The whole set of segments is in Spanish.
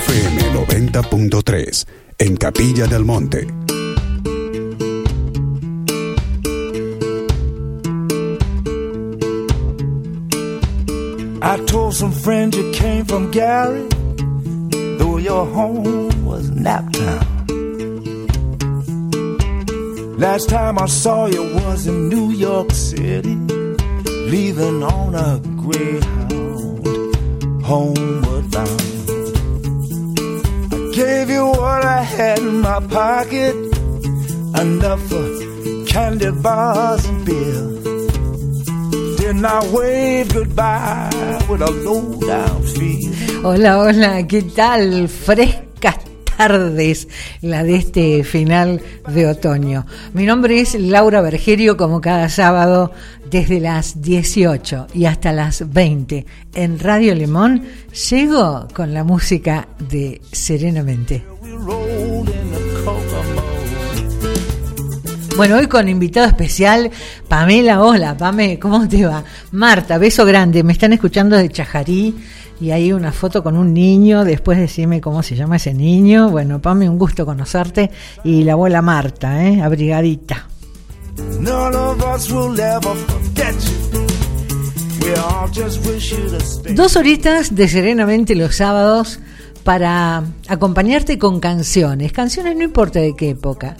FM 90.3 en Capilla del Monte. I told some friends you came from Gary, though your home was Naptown. Last time I saw you was in New York City, leaving on a Greyhound, homeward bound. Gave you what I had in my pocket, enough for candy bars and beer. Then I waved goodbye with a low down feel. Hola, hola, ¿qué tal? Frescas tardes, la de este final de otoño. Mi nombre es Laura Bergerio, como cada sábado, desde las 18 y hasta las 20 en Radio Lemón, llego con la música de Serenamente. Bueno, hoy con invitado especial, Pamela. Hola, Pame, ¿cómo te va? Marta, beso grande. Me están escuchando de Chajarí y hay una foto con un niño. Después decime cómo se llama ese niño. Bueno, Pame, un gusto conocerte. Y la abuela Marta, ¿eh? Abrigadita. Dos horitas de Serenamente los sábados para acompañarte con canciones. Canciones no importa de qué época.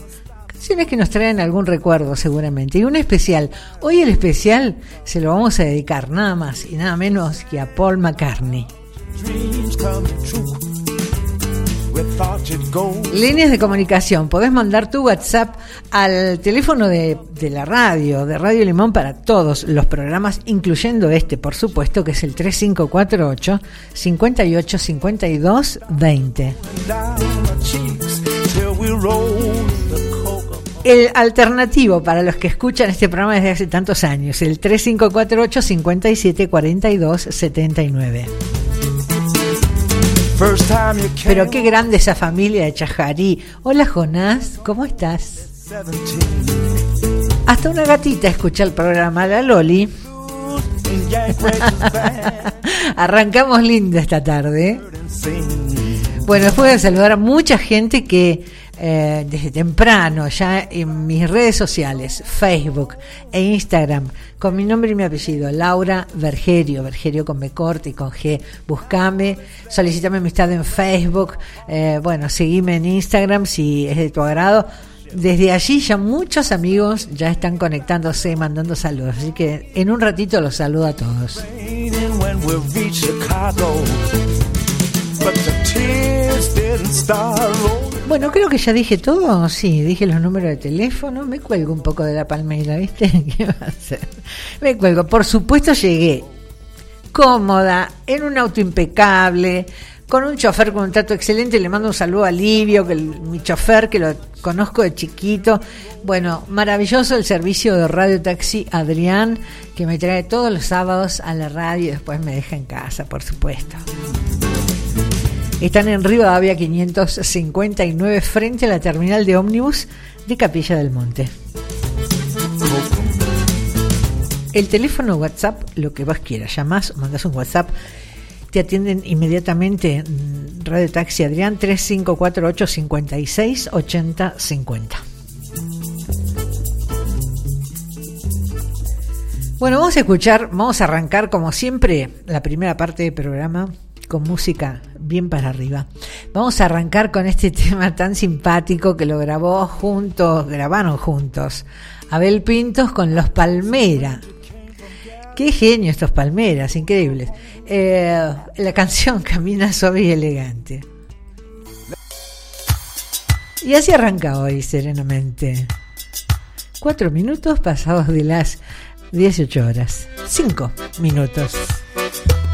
Canciones que nos traen algún recuerdo seguramente. Y un especial. Hoy el especial se lo vamos a dedicar nada más y nada menos que a Paul McCartney. Líneas de comunicación. Podés mandar tu WhatsApp al teléfono de, de la radio, de Radio Limón para todos los programas, incluyendo este, por supuesto, que es el 3548 58 52 20. El alternativo para los que escuchan este programa desde hace tantos años, el 3548 57 42 79. First time you came. Pero qué grande esa familia de Chajarí. Hola Jonás, ¿cómo estás? 17. Hasta una gatita escucha el programa, la Loli. Arrancamos lindo esta tarde. Bueno, después de saludar a mucha gente que eh, desde temprano, ya en mis redes sociales, Facebook e Instagram, con mi nombre y mi apellido, Laura Vergerio, Vergerio con B corta y con G, buscame, solicitame amistad en Facebook, eh, bueno, seguime en Instagram si es de tu agrado. Desde allí ya muchos amigos ya están conectándose, mandando saludos, así que en un ratito los saludo a todos. Bueno, creo que ya dije todo. Sí, dije los números de teléfono. Me cuelgo un poco de la palmera, ¿viste? ¿Qué va a hacer? Me cuelgo. Por supuesto, llegué cómoda, en un auto impecable, con un chofer con un trato excelente. Le mando un saludo a Livio, que el- mi chofer, que lo conozco de chiquito. Bueno, maravilloso el servicio de Radio Taxi Adrián, que me trae todos los sábados a la radio y después me deja en casa, por supuesto. Están en Rivadavia 559 frente a la terminal de ómnibus de Capilla del Monte. El teléfono WhatsApp, lo que vos quieras, llamás, mandás un WhatsApp, te atienden inmediatamente mm, Radio Taxi Adrián 3548 56 80 50. Bueno, vamos a escuchar, vamos a arrancar como siempre la primera parte del programa con música bien para arriba. Vamos a arrancar con este tema tan simpático que lo grabó juntos, grabaron juntos, Abel Pintos con Los Palmera. Qué genio estos Palmeras, increíbles. Eh, la canción Camina suave y elegante. Y así arranca hoy, serenamente. Cuatro minutos pasados de las 18 horas. Cinco minutos.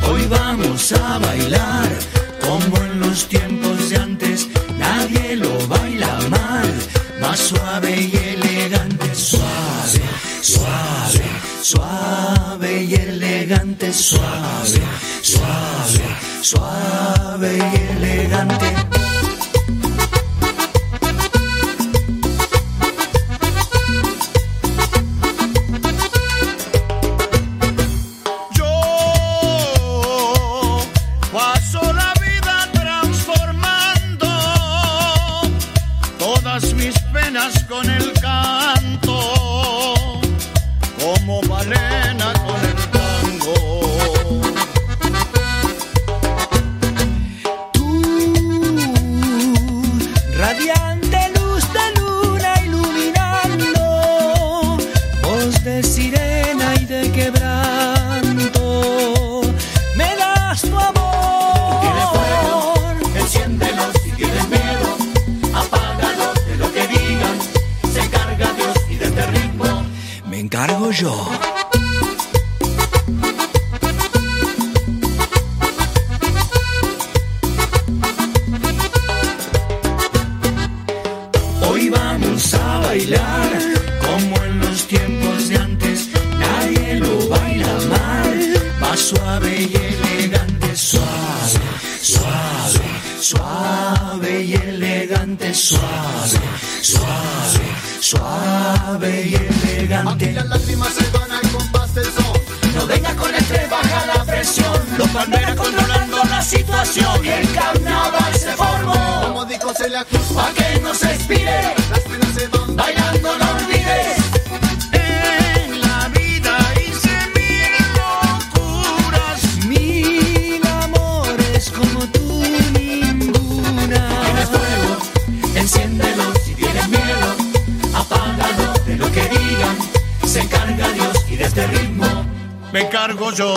Hoy vamos a bailar como en los tiempos de antes. Nadie lo baila mal, más suave y elegante. Suave, suave, suave y elegante. Suave, suave, suave y elegante. Con el tango. Tú, radiante luz de luna iluminando, voz de sirena y de quebranto, me das tu amor. Tienes fuego, enciéndelo si tienes miedo, apágalo de lo que digan, se encarga Dios y de este ritmo. Me encargo yo. Suave, suave, suave y elegante. Las lágrimas se van al compás del son. No venga con estrés, baja la presión. Los palmeras controlando la situación. El carnaval se formó. Como dijo Celia Cruz, Pa' que no se expire, las penas se van. bailando Me encargo yo.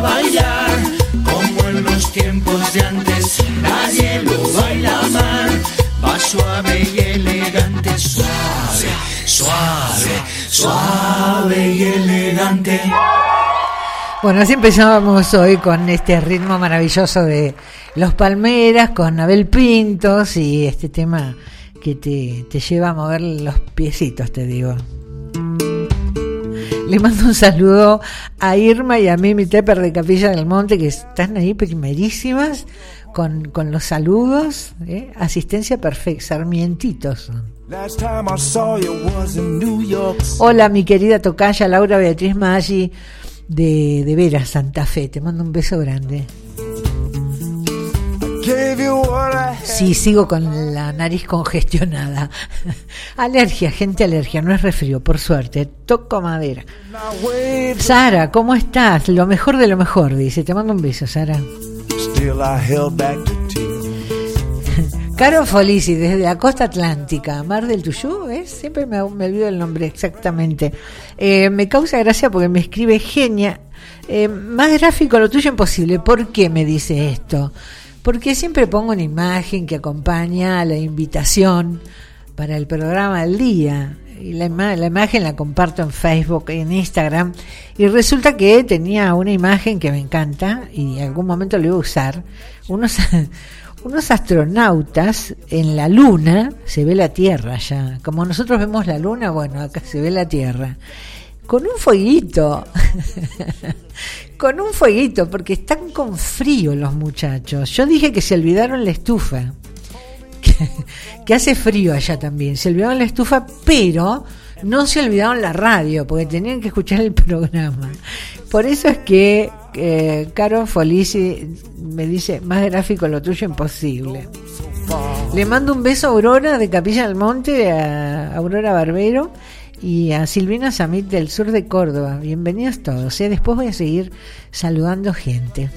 Bailar como en los tiempos de antes. Nadie lo baila mal, va suave y elegante. Suave, suave, suave y elegante. Bueno, así empezamos hoy con este ritmo maravilloso de Los Palmeras, con Abel Pintos y este tema que te, te lleva a mover los piecitos, te digo. Le mando un saludo a Irma y a Mimi Tepper de Capilla del Monte, que están ahí primerísimas con, con los saludos. ¿eh? Asistencia perfecta, sarmientitos. Hola, mi querida tocaya Laura Beatriz Maggi de, de Veras, Santa Fe. Te mando un beso grande. Sí, sigo con la nariz congestionada. alergia, gente, alergia, no es resfrío, por suerte. Toco madera. Sara, ¿cómo estás? Lo mejor de lo mejor, dice. Te mando un beso, Sara. Caro Folisi, desde la costa atlántica, Mar del Tuyú, ¿ves? Siempre me, me olvido el nombre exactamente. Eh, me causa gracia porque me escribe genia. Eh, más gráfico lo tuyo imposible. ¿Por qué me dice esto? Porque siempre pongo una imagen que acompaña a la invitación para el programa del día. Y la, ima- la imagen la comparto en Facebook, en Instagram. Y resulta que tenía una imagen que me encanta y en algún momento lo iba a usar. Unos, unos astronautas en la luna, se ve la Tierra ya. Como nosotros vemos la luna, bueno, acá se ve la Tierra. Con un fueguito. con un fueguito, porque están con frío los muchachos. Yo dije que se olvidaron la estufa. Que, hace frío allá también. Se olvidaron la estufa, pero no se olvidaron la radio, porque tenían que escuchar el programa. Por eso es que eh, Caro Folisi me dice, más gráfico lo tuyo imposible. Le mando un beso a Aurora de Capilla del Monte, a Aurora Barbero y a Silvina Samit del sur de Córdoba. Bienvenidos todos. ¿eh? Después voy a seguir saludando gente.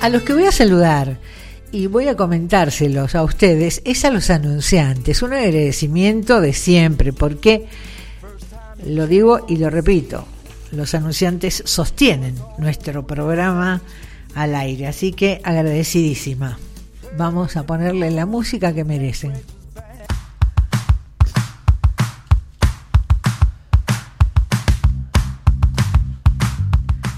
A los que voy a saludar y voy a comentárselos a ustedes es a los anunciantes. Un agradecimiento de siempre, porque lo digo y lo repito. los anunciantes sostienen nuestro programa al aire, así que agradecidísima. Vamos a ponerle la música que merecen.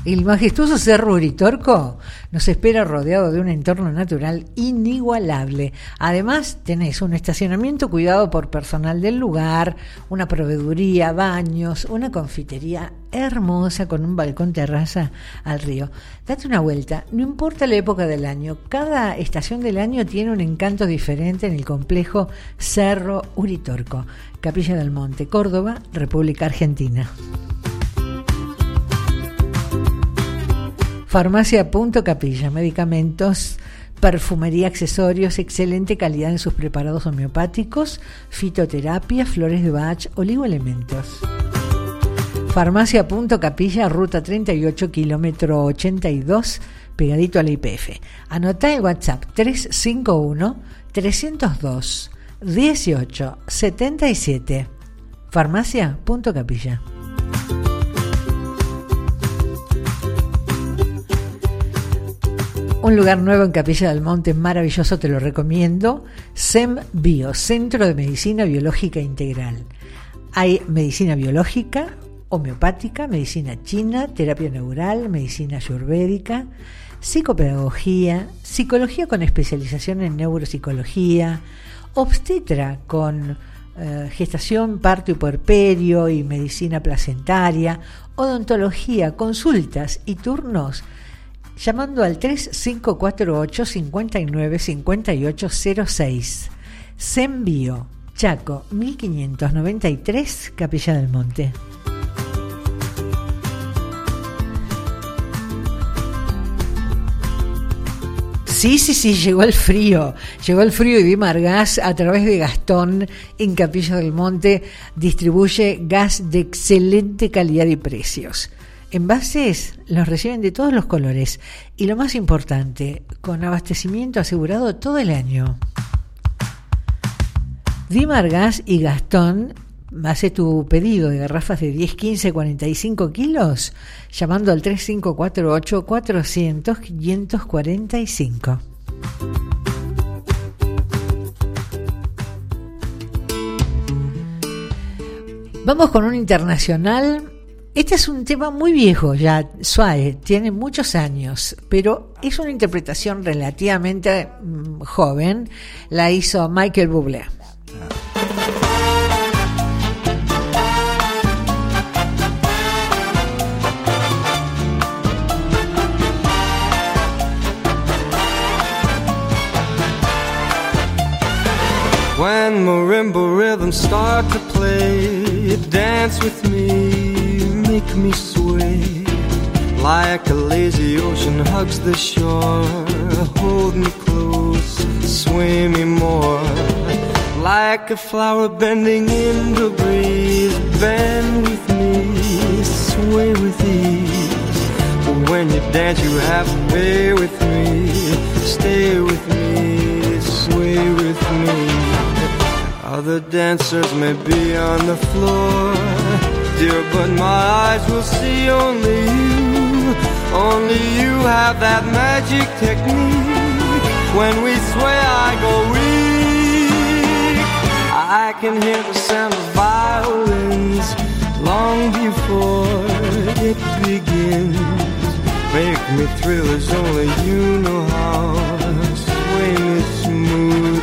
El majestuoso Cerro Uritorco nos espera rodeado de un entorno natural inigualable. Además, tenés un estacionamiento cuidado por personal del lugar, una proveeduría, baños, una confitería hermosa con un balcón terraza al río. Date una vuelta, no importa la época del año, cada estación del año tiene un encanto diferente en el complejo Cerro Uritorco, Capilla del Monte, Córdoba, República Argentina. Farmacia Punto Capilla, medicamentos, perfumería, accesorios, excelente calidad en sus preparados homeopáticos, fitoterapia, flores de Bach, oligoelementos. Farmacia Punto Capilla, ruta 38, kilómetro 82, pegadito a la IPF. Anota el WhatsApp 351 302 18 77. Farmacia Punto Capilla. Un lugar nuevo en Capilla del Monte, maravilloso, te lo recomiendo. SEM Bio, Centro de Medicina Biológica Integral. Hay medicina biológica, homeopática, medicina china, terapia neural, medicina ayurvédica, psicopedagogía, psicología con especialización en neuropsicología, obstetra con eh, gestación, parto y puerperio y medicina placentaria, odontología, consultas y turnos llamando al 3548 59 5806. Senbio, Chaco, 1593, Capilla del Monte. Sí, sí, sí, llegó el frío. Llegó el frío y Dimar Gas, a través de Gastón, en Capilla del Monte, distribuye gas de excelente calidad y precios. Envases los reciben de todos los colores y lo más importante, con abastecimiento asegurado todo el año. Dimar Gas y Gastón, hace tu pedido de garrafas de 10, 15, 45 kilos llamando al 3548 400 545. Vamos con un internacional este es un tema muy viejo ya, suave, tiene muchos años, pero es una interpretación relativamente mm, joven. La hizo Michael Bublé. When marimba rhythms start to play, dance with me. Make me sway like a lazy ocean hugs the shore. Hold me close, sway me more like a flower bending in the breeze. Bend with me, sway with ease. When you dance, you have to pay with me. Stay with me, sway with me. Other dancers may be on the floor dear, but my eyes will see only you. Only you have that magic technique. When we sway, I go weak. I can hear the sound of violins long before it begins. Make me thrill as only you know how. Sway me smooth,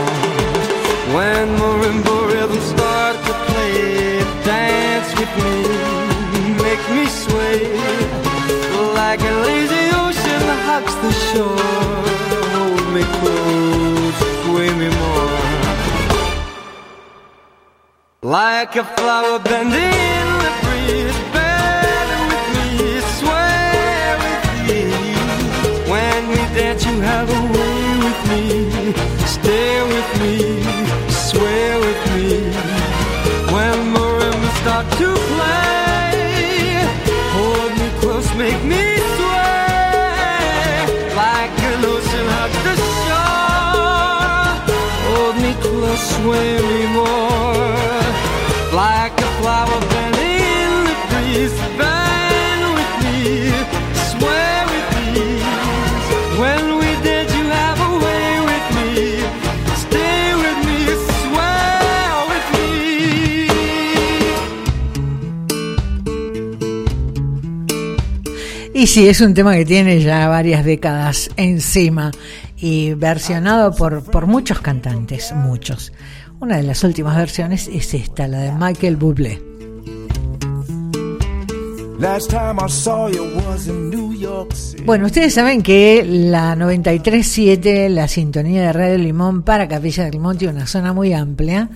When marimba rhythms start to play, dance with me, make me sway like a lazy ocean hugs the shore. Hold me close, sway me more. Like a flower bending in the breeze, bend with me, sway with me. When we dance, you have a way with me. Stay with me, sway with me. When marimbas start to play, hold me close, make me sway. Like an ocean hugs the shore. Hold me close, sway Y sí, es un tema que tiene ya varias décadas encima y versionado por, por muchos cantantes, muchos. Una de las últimas versiones es esta, la de Michael Bublé. Bueno, ustedes saben que la 93.7, la sintonía de Radio Limón para Capilla del Monte, una zona muy amplia,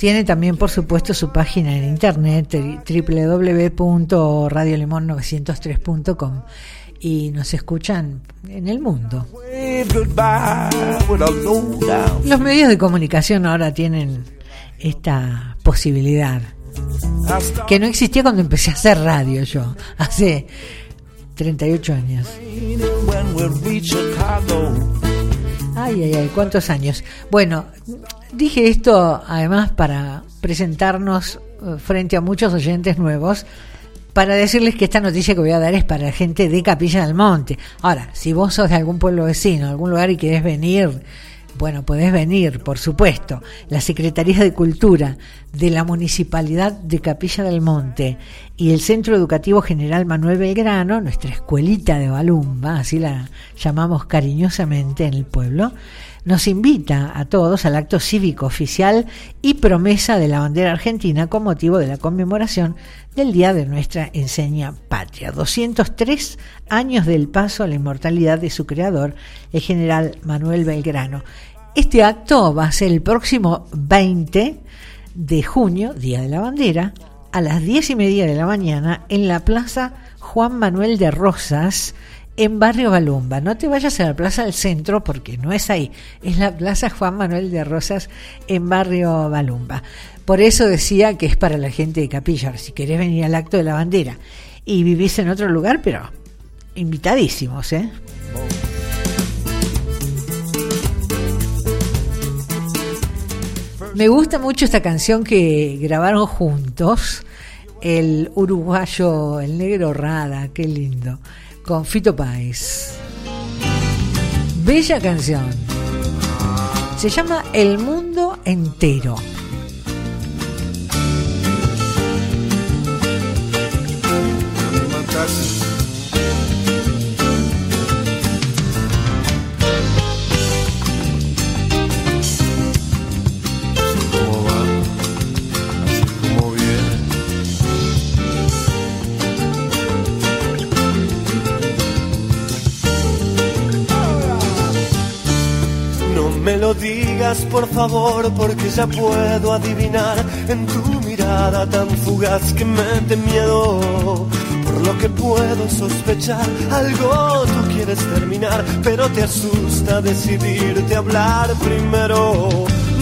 tiene también, por supuesto, su página en internet, www.radiolimon903.com, y nos escuchan en el mundo. Los medios de comunicación ahora tienen esta posibilidad, que no existía cuando empecé a hacer radio yo, hace 38 años. Ay, ay, ay, cuántos años. Bueno, dije esto además para presentarnos eh, frente a muchos oyentes nuevos, para decirles que esta noticia que voy a dar es para gente de Capilla del Monte. Ahora, si vos sos de algún pueblo vecino, algún lugar y querés venir, bueno, podés venir, por supuesto. La Secretaría de Cultura de la Municipalidad de Capilla del Monte y el Centro Educativo General Manuel Belgrano, nuestra escuelita de Balumba, así la llamamos cariñosamente en el pueblo, nos invita a todos al acto cívico oficial y promesa de la bandera argentina con motivo de la conmemoración del Día de nuestra enseña patria. 203 años del paso a la inmortalidad de su creador, el general Manuel Belgrano. Este acto va a ser el próximo 20 de junio, Día de la Bandera, a las 10 y media de la mañana en la Plaza Juan Manuel de Rosas, en Barrio Balumba. No te vayas a la Plaza del Centro porque no es ahí, es la Plaza Juan Manuel de Rosas en Barrio Balumba. Por eso decía que es para la gente de Capilla. Si querés venir al acto de la bandera y vivís en otro lugar, pero invitadísimos, ¿eh? Me gusta mucho esta canción que grabaron juntos el uruguayo, el negro Rada, qué lindo, con Fito Páez. Bella canción. Se llama El mundo entero. Por favor porque ya puedo adivinar en tu mirada tan fugaz que mete miedo. Por lo que puedo sospechar, algo tú quieres terminar, pero te asusta decidirte hablar primero.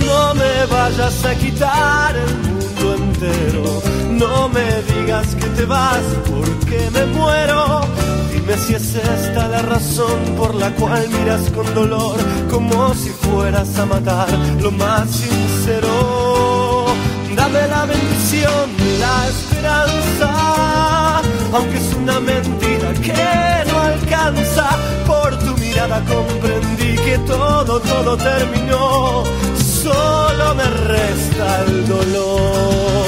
No me vayas a quitar el mundo entero, no me digas que te vas porque me muero. Dime si es esta la razón por la cual miras con dolor, como si fueras a matar lo más sincero. Dame la bendición la esperanza, aunque es una mentira que no alcanza. Por tu mirada comprendí que todo, todo terminó, solo me resta el dolor.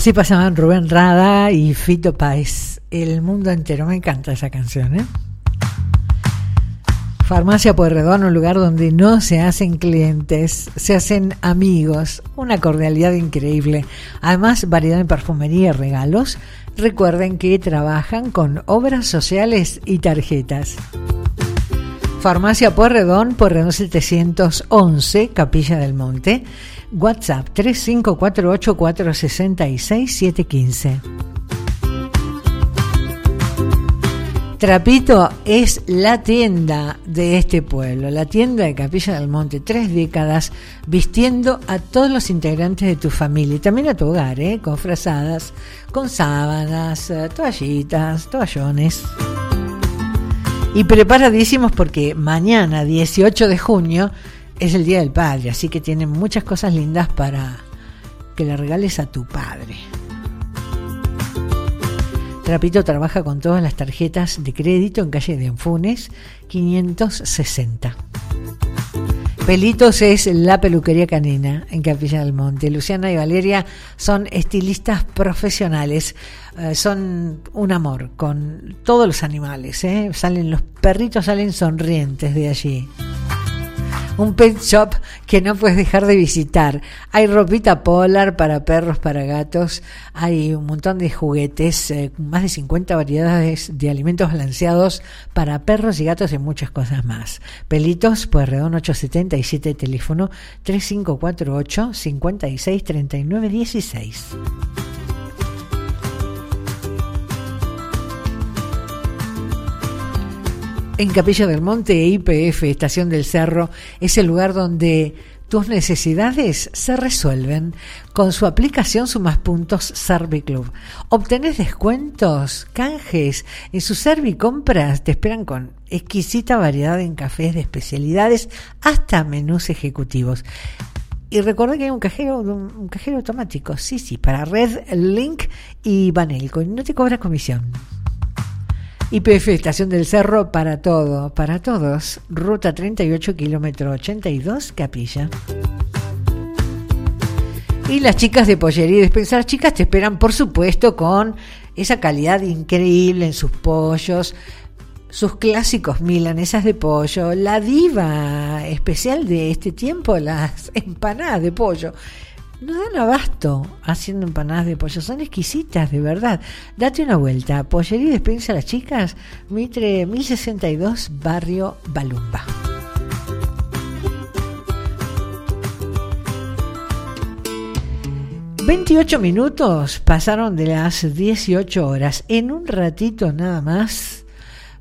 Así pasaban Rubén Rada y Fito Páez. El mundo entero. Me encanta esa canción, ¿eh? Farmacia Pueyrredón, un lugar donde no se hacen clientes, se hacen amigos. Una cordialidad increíble. Además, variedad en perfumería y regalos. Recuerden que trabajan con obras sociales y tarjetas. Farmacia Pueyrredón, Pueyrredón 711, Capilla del Monte. WhatsApp 3548466715. Trapito es la tienda de este pueblo, la tienda de Capilla del Monte, tres décadas vistiendo a todos los integrantes de tu familia y también a tu hogar, ¿eh? con frazadas, con sábanas, eh, toallitas, toallones. Y preparadísimos porque mañana, 18 de junio, es el Día del Padre, así que tienen muchas cosas lindas para que le regales a tu padre. Trapito trabaja con todas las tarjetas de crédito en calle de Enfunes 560. Pelitos es la peluquería canina en Capilla del Monte. Luciana y Valeria son estilistas profesionales, eh, son un amor con todos los animales. ¿eh? Salen los perritos salen sonrientes de allí un pet shop que no puedes dejar de visitar. Hay ropita polar para perros, para gatos, hay un montón de juguetes, eh, más de 50 variedades de alimentos balanceados para perros y gatos y muchas cosas más. Pelitos, pues redón 877, teléfono 3548 56 En Capilla del Monte, IPF, Estación del Cerro, es el lugar donde tus necesidades se resuelven con su aplicación Sumas Puntos Serviclub. Obtenés descuentos, canjes en su Servicompras. Te esperan con exquisita variedad en cafés de especialidades hasta menús ejecutivos. Y recuerda que hay un cajero, un, cajero automático, sí, sí, para Red, Link y Banelco. No te cobra comisión. IPF Estación del Cerro para todo, para todos. Ruta 38, kilómetro 82, Capilla. Y las chicas de Pollería y Despensar, chicas, te esperan, por supuesto, con esa calidad increíble en sus pollos, sus clásicos milanesas de pollo, la diva especial de este tiempo, las empanadas de pollo no dan abasto haciendo empanadas de pollo, son exquisitas, de verdad. Date una vuelta. Pollería y despensa las chicas, Mitre 1062, barrio Balumba. ...28 minutos pasaron de las 18 horas... ...en un ratito nada más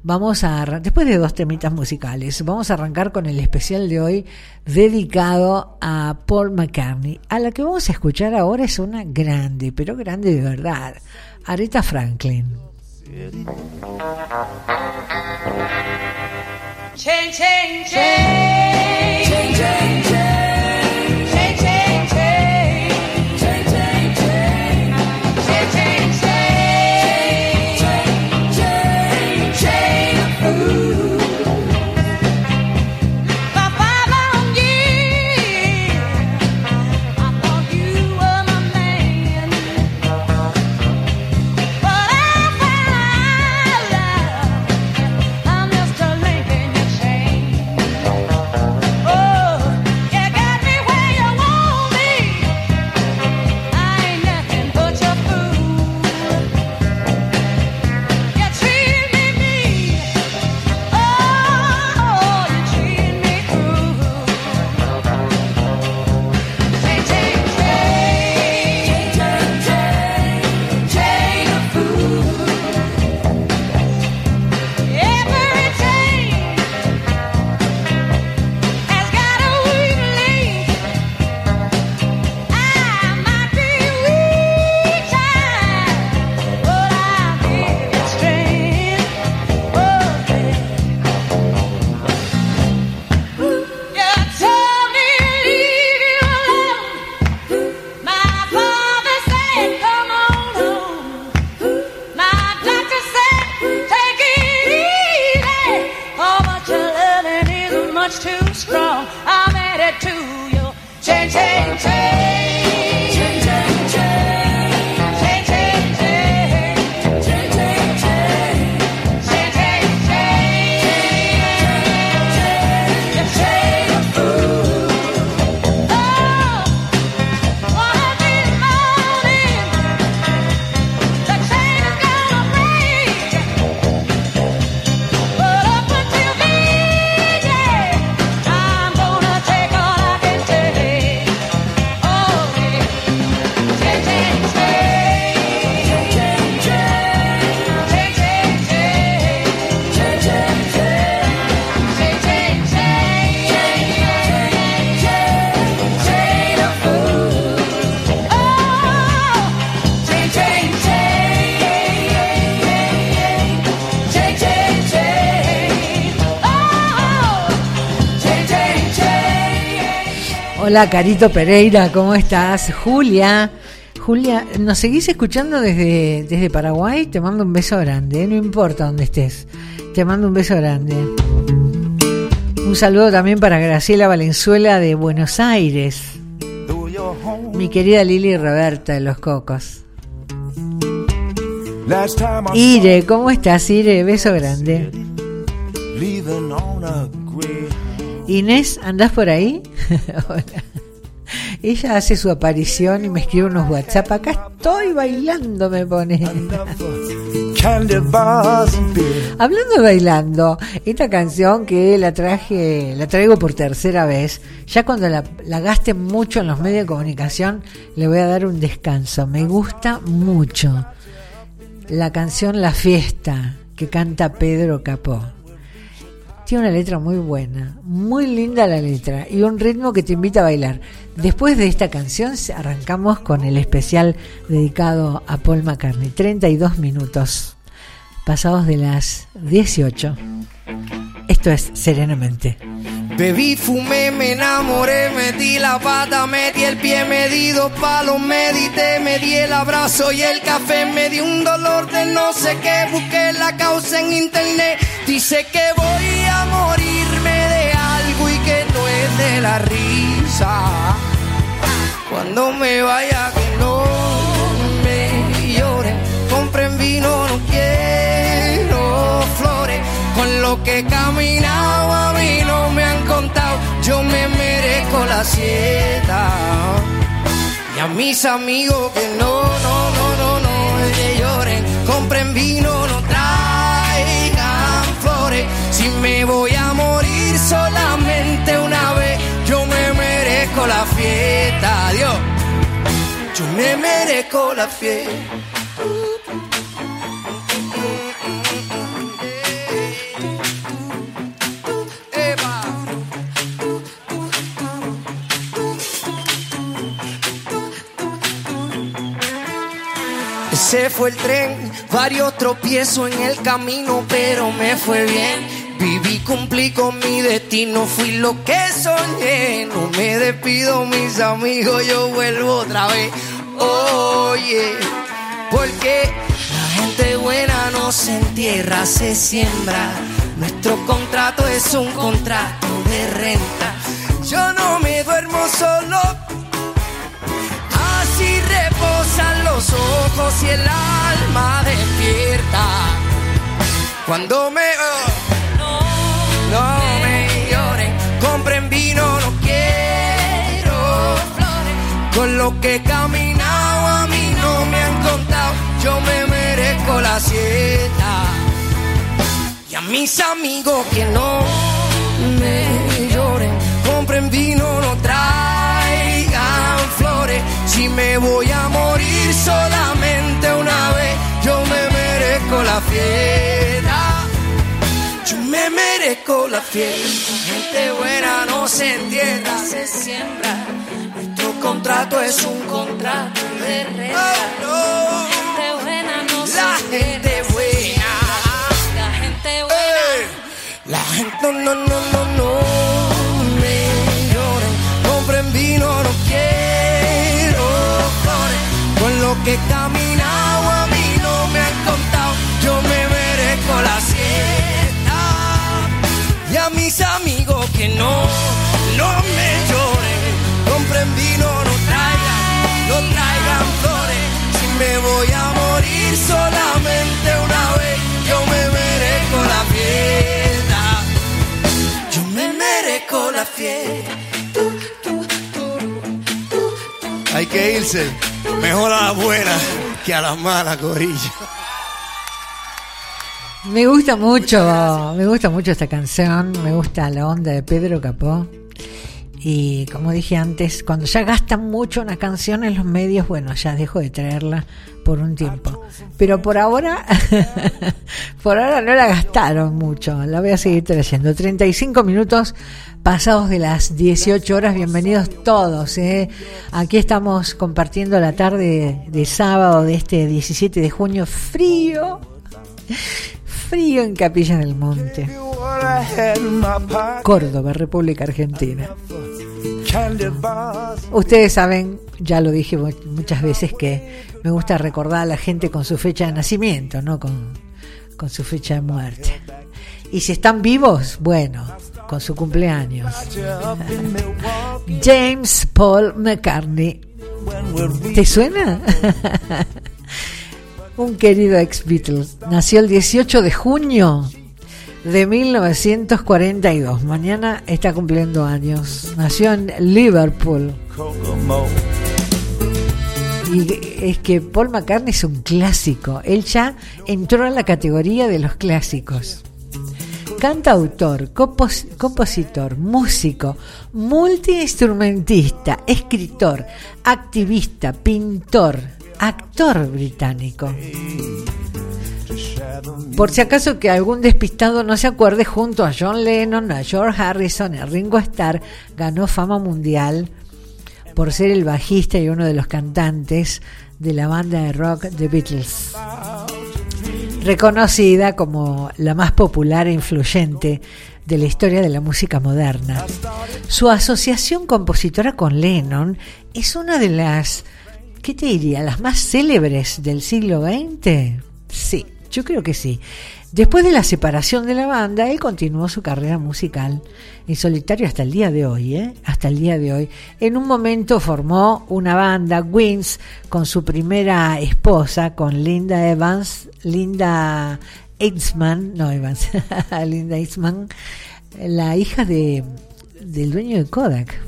vamos a, después de dos temitas musicales, vamos a arrancar con el especial de hoy dedicado a Paul McCartney. A la que vamos a escuchar ahora es una grande, pero grande de verdad, Aretha Franklin. Hola, Carito Pereira, ¿cómo estás? Julia, Julia, ¿nos seguís escuchando desde, desde Paraguay? Te mando un beso grande, ¿eh? no importa dónde estés. Te mando un beso grande. Un saludo también para Graciela Valenzuela de Buenos Aires. Mi querida Lili Roberta de Los Cocos. Ire, ¿cómo estás, Ire? Beso grande. Inés, ¿andás por ahí? Ella hace su aparición y me escribe unos WhatsApp. Acá estoy bailando, me pone. Hablando de bailando, esta canción que la traje, la traigo por tercera vez. Ya cuando la, la gaste mucho en los medios de comunicación, le voy a dar un descanso. Me gusta mucho la canción La Fiesta que canta Pedro Capó. Tiene una letra muy buena, muy linda la letra y un ritmo que te invita a bailar. Después de esta canción arrancamos con el especial dedicado a Paul McCartney, 32 minutos pasados de las 18. Esto es Serenamente. Bebí, fumé, me enamoré, metí la pata, metí el pie, me di dos palos, medité, me di el abrazo y el café, me di un dolor de no sé qué, busqué la causa en internet, dice que voy la risa. Cuando me vaya que no me lloren, compren vino, no quiero flores, con lo que he caminado a mí no me han contado, yo me merezco la sieta. Y a mis amigos que no, no, no, no, no, que lloren, compren vino, no traigan flores. Si me voy a morir solamente una vez, la fiesta. Adiós. Yo me merezco la fiesta. Ese fue el tren, varios tropiezos en el camino, pero me fue bien. Viví, cumplí con mi destino, fui lo que soñé. No me despido, mis amigos, yo vuelvo otra vez. Oye, porque la gente buena no se entierra, se siembra. Nuestro contrato es un contrato de renta. Yo no me duermo solo, Así reposan los ojos y el alma despierta. Cuando me... no me lloren, compren vino, no quiero flores. Con lo que he caminado a mí no me han contado, yo me merezco la siesta. Y a mis amigos que no me lloren, compren vino, no traigan flores. Si me voy a morir solamente una vez, yo me merezco la fiesta. Yo me merezco la fiesta. Gente buena no se entierra, se siembra. Nuestro contrato es un contrato de renta. Gente buena no se La gente buena. La gente buena. La gente no, no, no, no, no me lloren. Compren vino, no quiero flores. Con lo que he caminado a mí no me han contado. Yo me merezco la mis amigos que no, no me lloren. Compren vino, no traigan, no traigan flores. Si me voy a morir solamente una vez, yo me merezco la fiesta. Yo me merezco la fiesta. Hay que irse. Mejor a la buena que a la mala, corilla. Me gusta mucho, me gusta mucho esta canción, me gusta la onda de Pedro Capó. Y como dije antes, cuando ya gastan mucho una canción en los medios, bueno, ya dejo de traerla por un tiempo. Pero por ahora, por ahora no la gastaron mucho, la voy a seguir trayendo. 35 minutos pasados de las 18 horas, bienvenidos todos. ¿eh? Aquí estamos compartiendo la tarde de sábado de este 17 de junio, frío, frío en Capilla del Monte. Córdoba, República Argentina. Ustedes saben, ya lo dije muchas veces, que me gusta recordar a la gente con su fecha de nacimiento, no con, con su fecha de muerte. Y si están vivos, bueno, con su cumpleaños. James Paul McCartney. ¿Te suena? Un querido ex Beatles. Nació el 18 de junio de 1942. Mañana está cumpliendo años. Nació en Liverpool. Y es que Paul McCartney es un clásico. Él ya entró en la categoría de los clásicos. Cantautor, compos compositor, músico, multiinstrumentista, escritor, activista, pintor, actor británico. Por si acaso que algún despistado no se acuerde, junto a John Lennon, a George Harrison y a Ringo Starr, ganó fama mundial por ser el bajista y uno de los cantantes de la banda de rock The Beatles. Reconocida como la más popular e influyente de la historia de la música moderna. Su asociación compositora con Lennon es una de las, ¿qué te diría?, las más célebres del siglo XX. Sí, yo creo que sí. Después de la separación de la banda, él continuó su carrera musical en solitario hasta el día de hoy, ¿eh? hasta el día de hoy. En un momento formó una banda, Wings, con su primera esposa, con Linda Evans, Linda Eitzman, no Evans, Linda Eitzman, la hija de, del dueño de Kodak,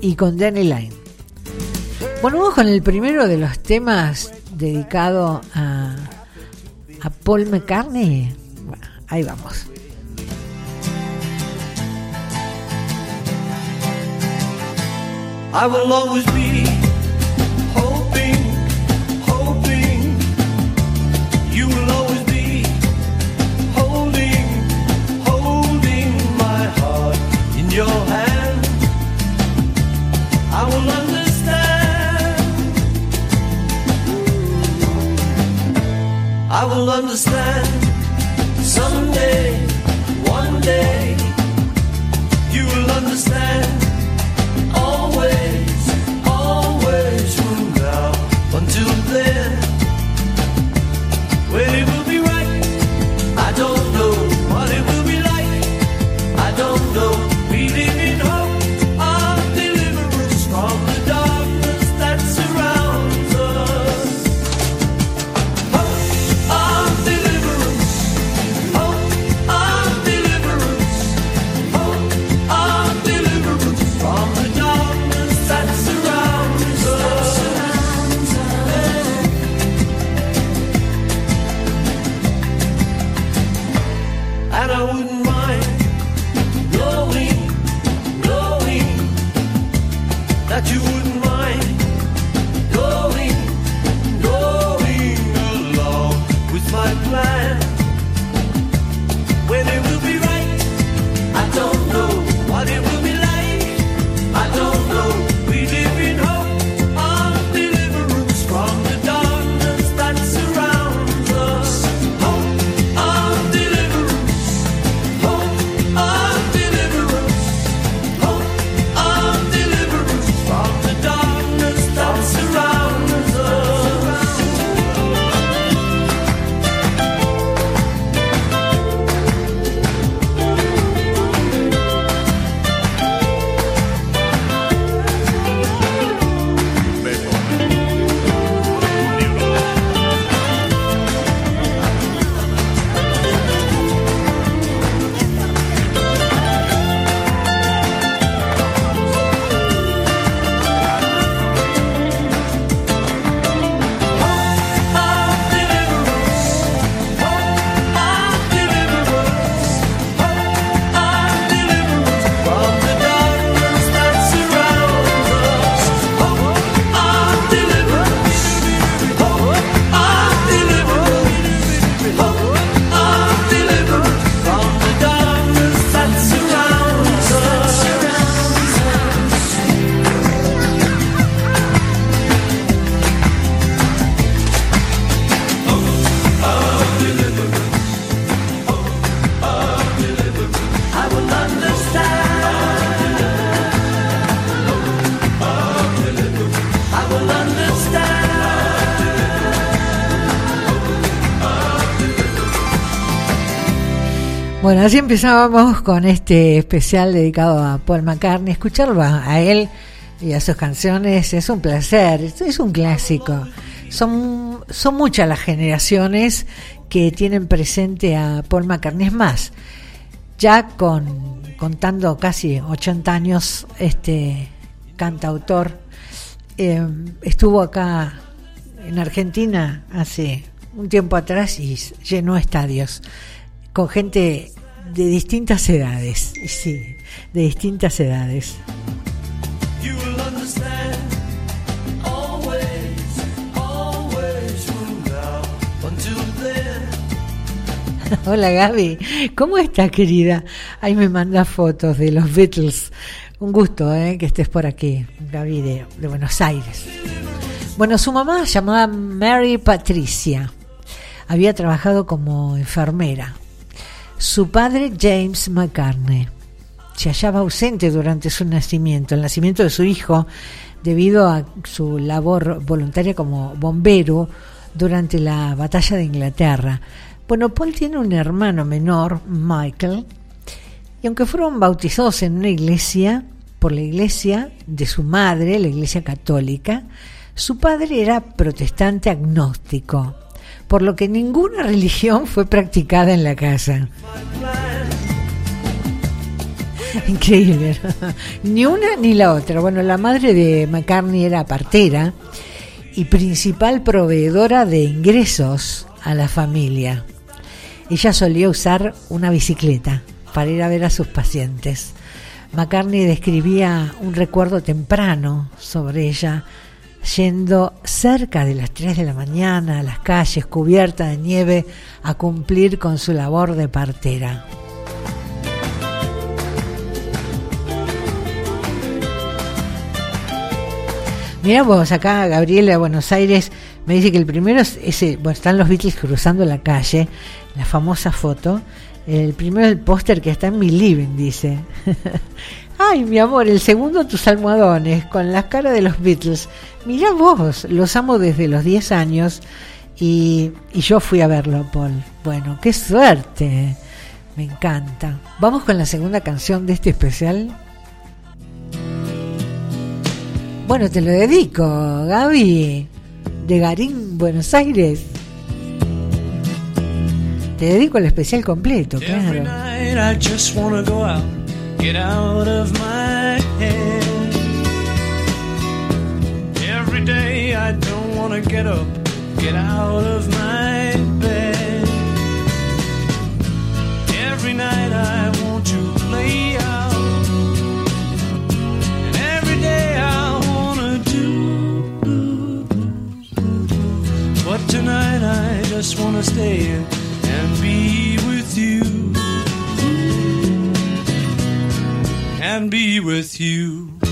y con Danny Line. Vamos con el primero de los temas dedicado a, a Paul McCartney. Bueno, ahí vamos. I will always be hoping, hoping you will I will understand someday, one day. You will understand Bueno, así empezábamos con este especial dedicado a Paul McCartney. Escucharlo a, él y a sus canciones es un placer, es, un clásico. Son, son muchas las generaciones que tienen presente a Paul McCartney. Es más, ya con contando casi 80 años, este cantautor eh, estuvo acá en Argentina hace un tiempo atrás y llenó estadios con gente de distintas edades, sí, de distintas edades. Hola Gaby, ¿cómo estás querida? Ahí me manda fotos de los Beatles. Un gusto ¿eh? que estés por aquí, Gaby de, de Buenos Aires. Bueno, su mamá llamada Mary Patricia. Había trabajado como enfermera. Su padre James McCartney se hallaba ausente durante su nacimiento, el nacimiento de su hijo, debido a su labor voluntaria como bombero durante la batalla de Inglaterra. Bueno, Paul tiene un hermano menor, Michael, y aunque fueron bautizados en una iglesia, por la iglesia de su madre, la iglesia católica, su padre era protestante agnóstico, por lo que ninguna religión fue practicada en la casa. Increíble, ni una ni la otra. Bueno, la madre de McCartney era partera y principal proveedora de ingresos a la familia. Ella solía usar una bicicleta para ir a ver a sus pacientes. McCartney describía un recuerdo temprano sobre ella, yendo cerca de las 3 de la mañana a las calles cubiertas de nieve a cumplir con su labor de partera. Mira vos, acá Gabriela de Buenos Aires me dice que el primero es ese, bueno, están los Beatles cruzando la calle, la famosa foto. El primero es el póster que está en mi living, dice. Ay, mi amor, el segundo tus almohadones con las caras de los Beatles. Mira vos, los amo desde los 10 años y, y yo fui a verlo, Paul. Bueno, qué suerte. Me encanta. Vamos con la segunda canción de este especial. Bueno, te lo dedico, Gaby, de Garín, Buenos Aires. Te dedico el especial completo, claro. Get out of my head. Every day I don't wanna get up, get out of my bed. Every night I want to play out, and every day I wanna do. But tonight I just wanna stay in and be with you. And be with you.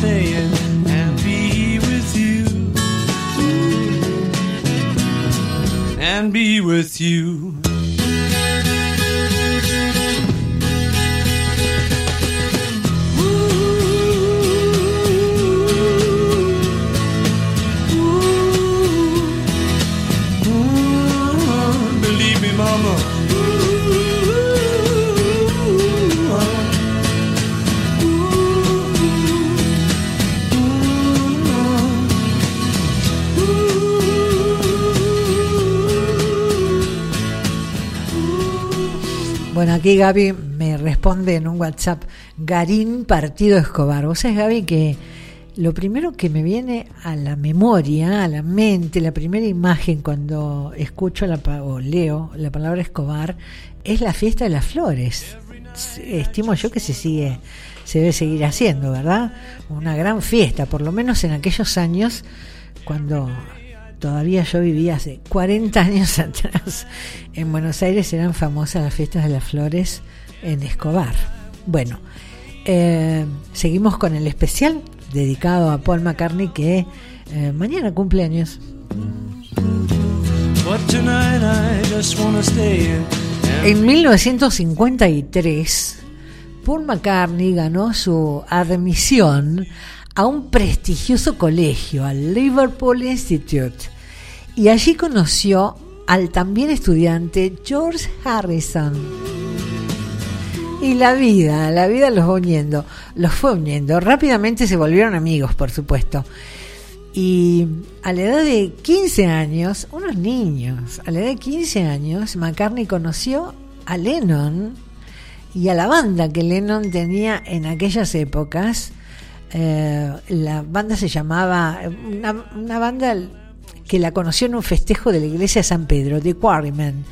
Just wanna stay in and be with you. And be with you. Believe me, mama. Aquí Gaby me responde en un WhatsApp, Garín Partido Escobar. Vos sabés, Gaby, que lo primero que me viene a la memoria, a la mente, la primera imagen cuando escucho la, o leo la palabra Escobar, es la fiesta de las flores. Estimo yo que se sigue, se debe seguir haciendo, ¿verdad? Una gran fiesta, por lo menos en aquellos años cuando todavía yo vivía hace 40 años atrás en Buenos Aires eran famosas las fiestas de las flores en Escobar. Bueno, eh, seguimos con el especial dedicado a Paul McCartney que eh, mañana cumple años. But tonight I just wanna stay in En 1953, Paul McCartney ganó su admisión a un prestigioso colegio, al Liverpool Institute, y allí conoció al también estudiante George Harrison. Y la vida, la vida los fue uniendo, los fue uniendo. Rápidamente se volvieron amigos, por supuesto. Y a la edad de 15 años, unos niños, a la edad de 15 años, McCartney conoció a Lennon y a la banda que Lennon tenía en aquellas épocas. Eh, la banda se llamaba, una, banda que la conoció en un festejo de la iglesia de San Pedro, de Quarrymen.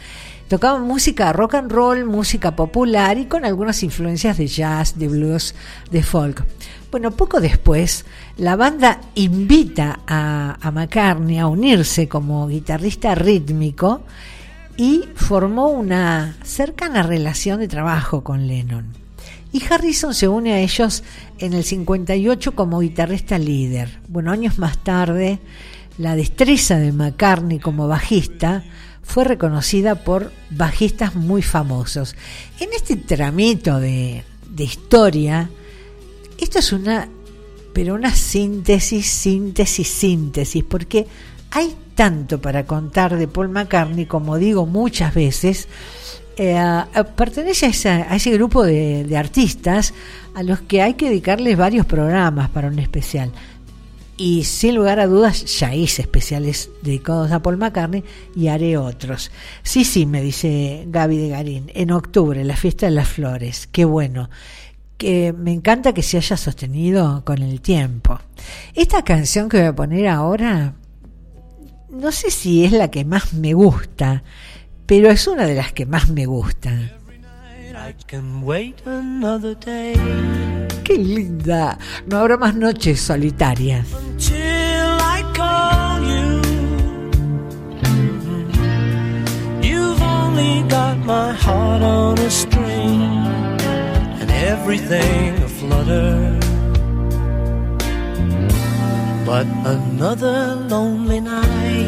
Tocaban música rock and roll, música popular y con algunas influencias de jazz, de blues, de folk. Bueno, poco después, la banda invita a, a McCartney a unirse como guitarrista rítmico y formó una cercana relación de trabajo con Lennon. Y Harrison se une a ellos en el 58 como guitarrista líder. Bueno, años más tarde, la destreza de McCartney como bajista fue reconocida por bajistas muy famosos. En este tramito de, de historia, esto es una, pero una síntesis, síntesis, síntesis, porque hay tanto para contar de Paul McCartney, como digo muchas veces, eh, pertenece a, ese grupo de, de, artistas a los que hay que dedicarles varios programas para un especial. Y sin lugar a dudas ya hice especiales dedicados a Paul McCartney y haré otros. Sí, sí, me dice Gaby de Garín, en octubre, la fiesta de las flores. Qué bueno que me encanta que se haya sostenido con el tiempo. Esta canción que voy a poner ahora, no sé si es la que más me gusta, pero es una de las que más me gustan. Qué linda. No habrá más noches solitarias. Got my heart on a string and everything aflutter. But another lonely night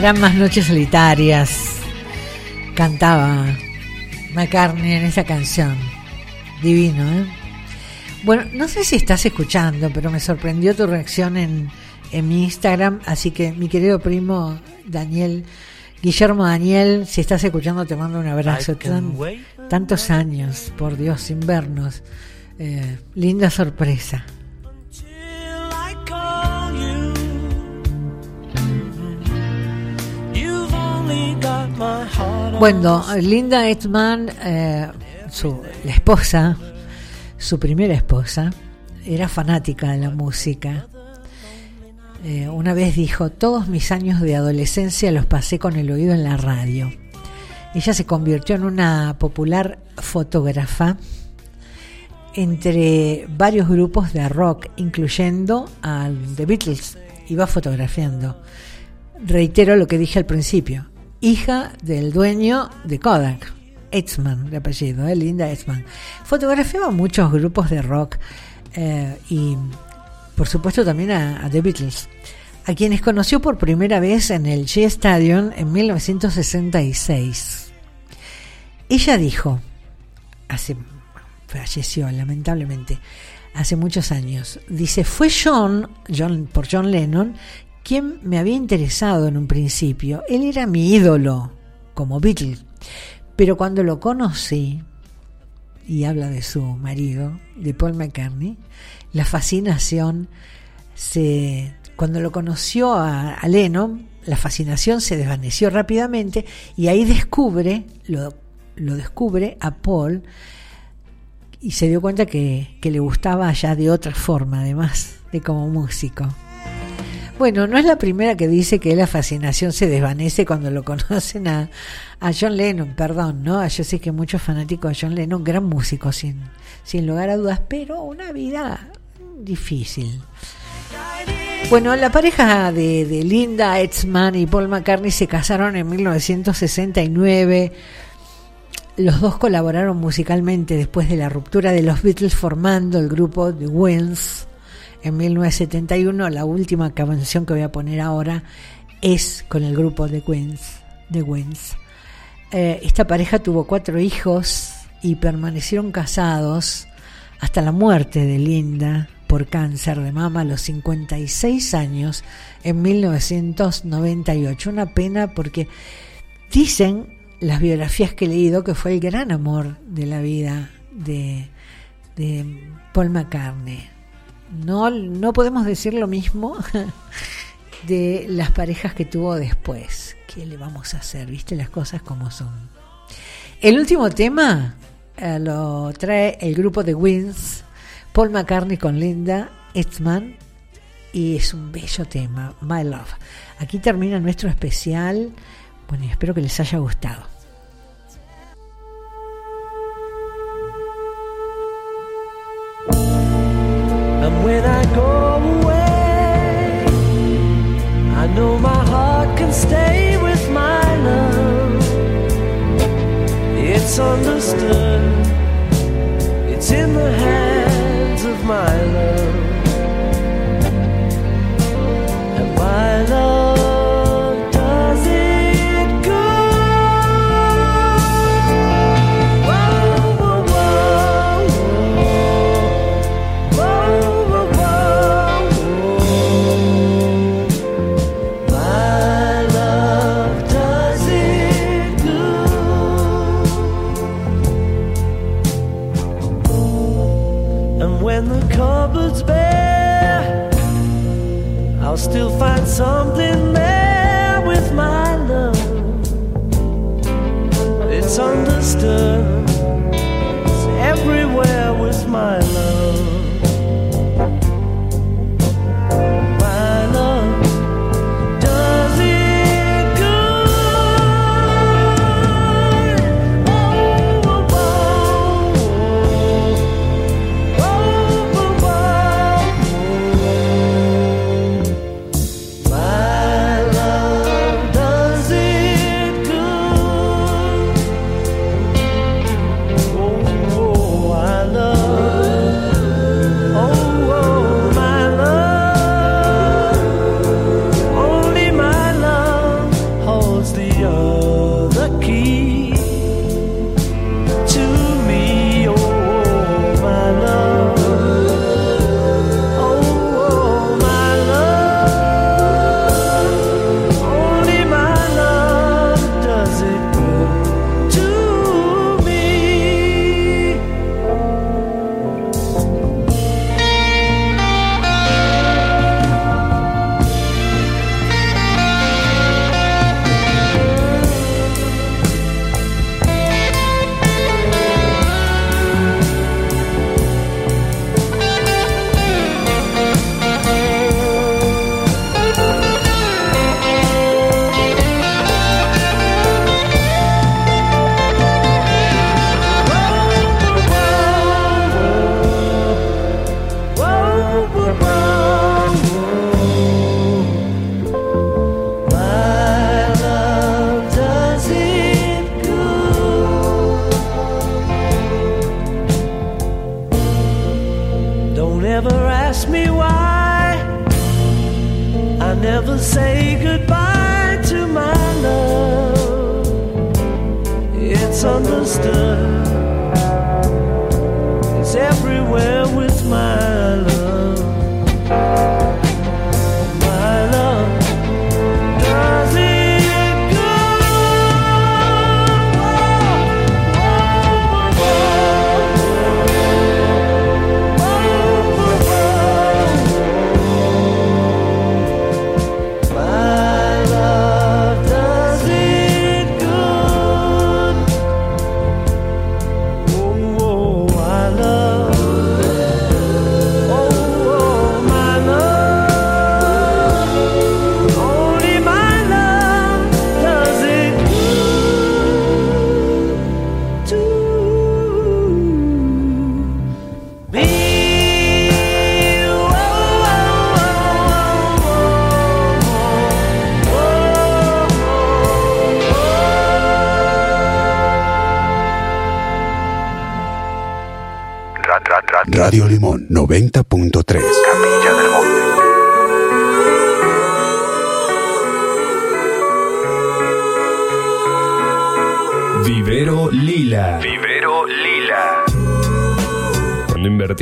habrá más noches solitarias. Cantaba McCartney en esa canción. Divino, ¿eh? Bueno, no sé si estás escuchando, pero me sorprendió tu reacción en, en mi Instagram. Así que, mi querido primo Daniel, Guillermo Daniel, si estás escuchando, te mando un abrazo. Tan- tantos años, por Dios, sin vernos. Eh, linda sorpresa. Bueno, Linda Edman, eh, su, la esposa, su primera esposa, era fanática de la música. Eh, una vez dijo, todos mis años de adolescencia los pasé con el oído en la radio. Ella se convirtió en una popular fotógrafa entre varios grupos de rock, incluyendo a The Beatles. Iba fotografiando. Reitero lo que dije al principio. Hija del dueño de Kodak, Etzman, de apellido, ¿eh? Linda Etzman. Fotografiaba muchos grupos de rock eh, y, por supuesto, también a, a The Beatles, a quienes conoció por primera vez en el Shea Stadium en 1966. Ella dijo, hace falleció lamentablemente hace muchos años. Dice, fue John, John por John Lennon, quien me había interesado en un principio. Él era mi ídolo como Beatle. Pero cuando lo conocí, y habla de su marido, de Paul McCartney, la fascinación se... Cuando lo conoció a, Lennon, la fascinación se desvaneció rápidamente y ahí descubre, lo, lo descubre a Paul y se dio cuenta que, que le gustaba ya de otra forma, además de como músico. Bueno, no es la primera que dice que la fascinación se desvanece cuando lo conocen a, a John Lennon, perdón, ¿no? Yo sé que muchos fanáticos de John Lennon, gran músico, sin, sin lugar a dudas, pero una vida difícil. Bueno, la pareja de, de Linda Etzman y Paul McCartney se casaron en 1969. Los dos colaboraron musicalmente después de la ruptura de los Beatles formando el grupo The Wings en 1971. La última canción que voy a poner ahora es con el grupo Wings. The Wings. Eh, esta pareja tuvo cuatro hijos y permanecieron casados hasta la muerte de Linda por cáncer de mama a los 56 años en 1998. Una pena porque dicen las biografías que he leído que fue el gran amor de la vida de, de Paul McCartney. No, no podemos decir lo mismo de las parejas que tuvo después. ¿Qué le vamos a hacer? ¿Viste las cosas como son? El último tema eh, lo trae el grupo de Wings, Paul McCartney con Linda Etzman, y es un bello tema, My Love. Aquí termina nuestro especial. Bueno, espero que les haya gustado. And when I go away, I know my heart can stay with my love. It's understood, it's in the hands of my love. And my love find some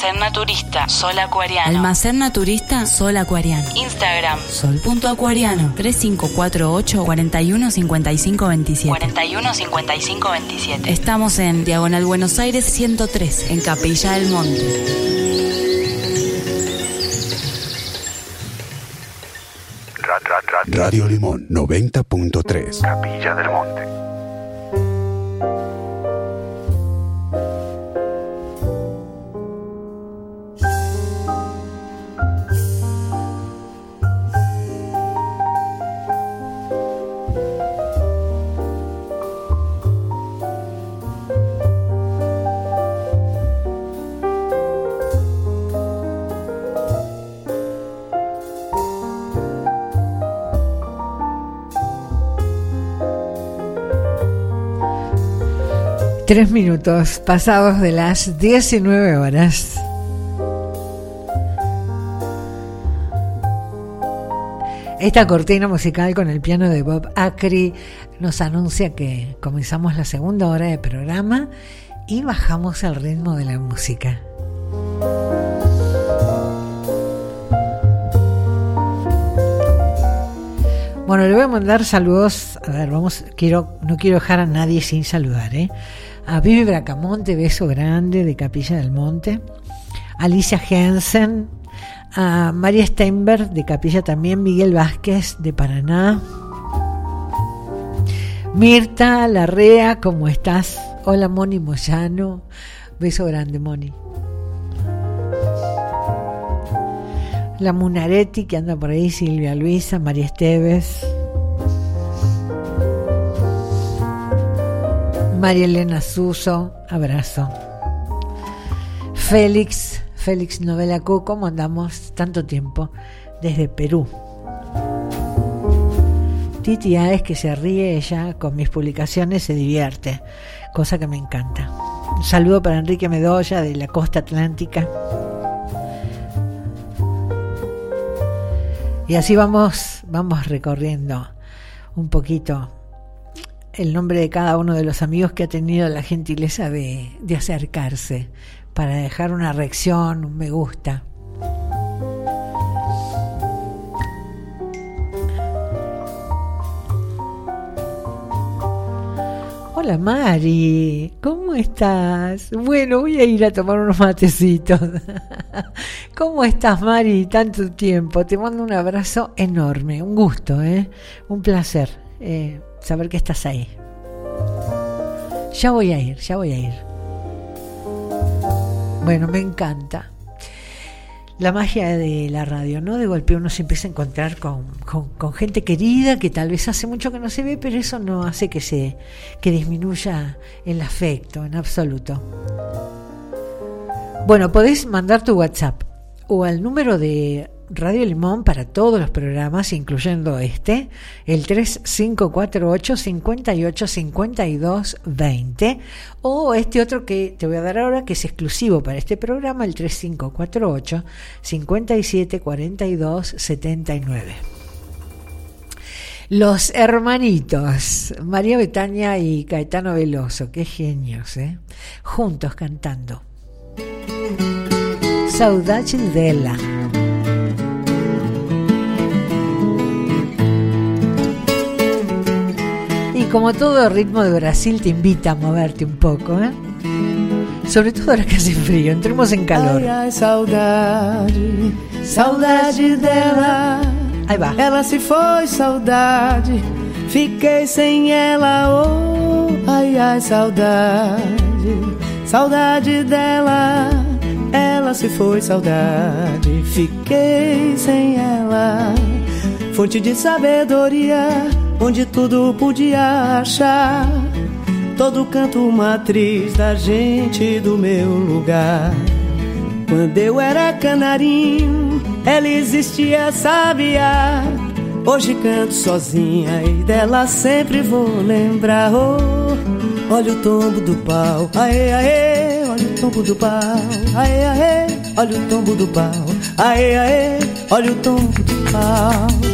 Almacén Naturista, Sol Acuariano. Almacén Naturista, Sol Acuariano. Instagram, sol.acuariano. 3548 415527 415527 Estamos en Diagonal Buenos Aires 103, en Capilla del Monte. Radio Limón 90.3. Capilla del Monte. Tres minutos pasados de las 19 horas. Esta cortina musical con el piano de Bob Acri nos anuncia que comenzamos la segunda hora de programa y bajamos el ritmo de la música. Bueno, le voy a mandar saludos. A ver, vamos, quiero, no quiero dejar a nadie sin saludar, ¿eh? A Vivi Bracamonte, beso grande de Capilla del Monte. Alicia Jensen, a María Steinberg de Capilla también, Miguel Vázquez de Paraná. Mirta Larrea, ¿cómo estás? Hola Moni Moyano, beso grande Moni. La Munaretti que anda por ahí, Silvia Luisa, María Esteves. María Elena Suso, abrazo. Félix, Félix Novela Co, ¿cómo andamos tanto tiempo? Desde Perú. Titi es que se ríe ella con mis publicaciones, se divierte, cosa que me encanta. Un saludo para Enrique Medoya de la costa atlántica. Y así vamos, vamos recorriendo un poquito el nombre de cada uno de los amigos que ha tenido la gentileza de, de acercarse para dejar una reacción, un me gusta. Hola Mari, ¿cómo estás? Bueno, voy a ir a tomar unos matecitos. ¿Cómo estás Mari? Tanto tiempo. Te mando un abrazo enorme, un gusto, ¿eh? Un placer eh, saber que estás ahí. Ya voy a ir, ya voy a ir. Bueno, me encanta. La magia de la radio, ¿no? De golpe uno se empieza a encontrar con, con, gente querida que tal vez hace mucho que no se ve, pero eso no hace que se que disminuya el afecto en absoluto. Bueno, podés mandar tu WhatsApp o al número de Radio Limón para todos los programas, incluyendo este, el 3548 58 52 20, o este otro que te voy a dar ahora, que es exclusivo para este programa, el 3548 57 42 79. Los hermanitos, María Betania y Caetano Veloso, qué genios, ¿eh? Juntos cantando. Saudade dela. Como todo ritmo de Brasil te invita a moverte un poco, ¿eh? Sobre todo ahora que hace frío, entremos en calor. Ai, ai, saudade, saudade dela. Aí vai. Ela se foi, saudade. Fiquei sem ela, oh, ai, ai, saudade, saudade dela. Ela se foi, saudade. Fiquei sem ela. Fonte de sabedoria, onde tudo podia achar. Todo canto matriz da gente do meu lugar. Quando eu era canarinho, ela existia, sabia. Hoje canto sozinha e dela sempre vou lembrar. Oh, olha o tombo do pau, aê, aê, olha o tombo do pau, aê, aê, olha o tombo do pau, aê, aê, olha o tombo do pau.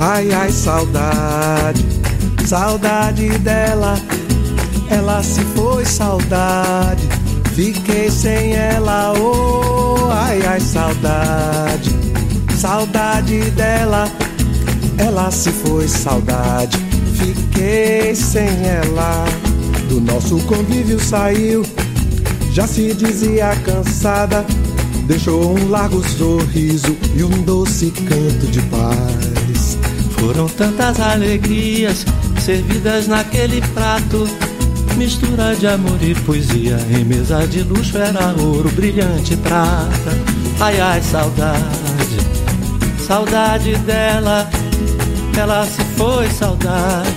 Ai, ai, saudade, saudade dela. Ela se foi, saudade. Fiquei sem ela, oh, ai, ai, saudade, saudade dela. Ela se foi, saudade. Fiquei sem ela. Do nosso convívio saiu, já se dizia cansada. Deixou um largo sorriso e um doce canto de paz. Foram tantas alegrias servidas naquele prato. Mistura de amor e poesia em mesa de luxo era ouro, brilhante prata. Ai ai, saudade, saudade dela. Ela se foi, saudade.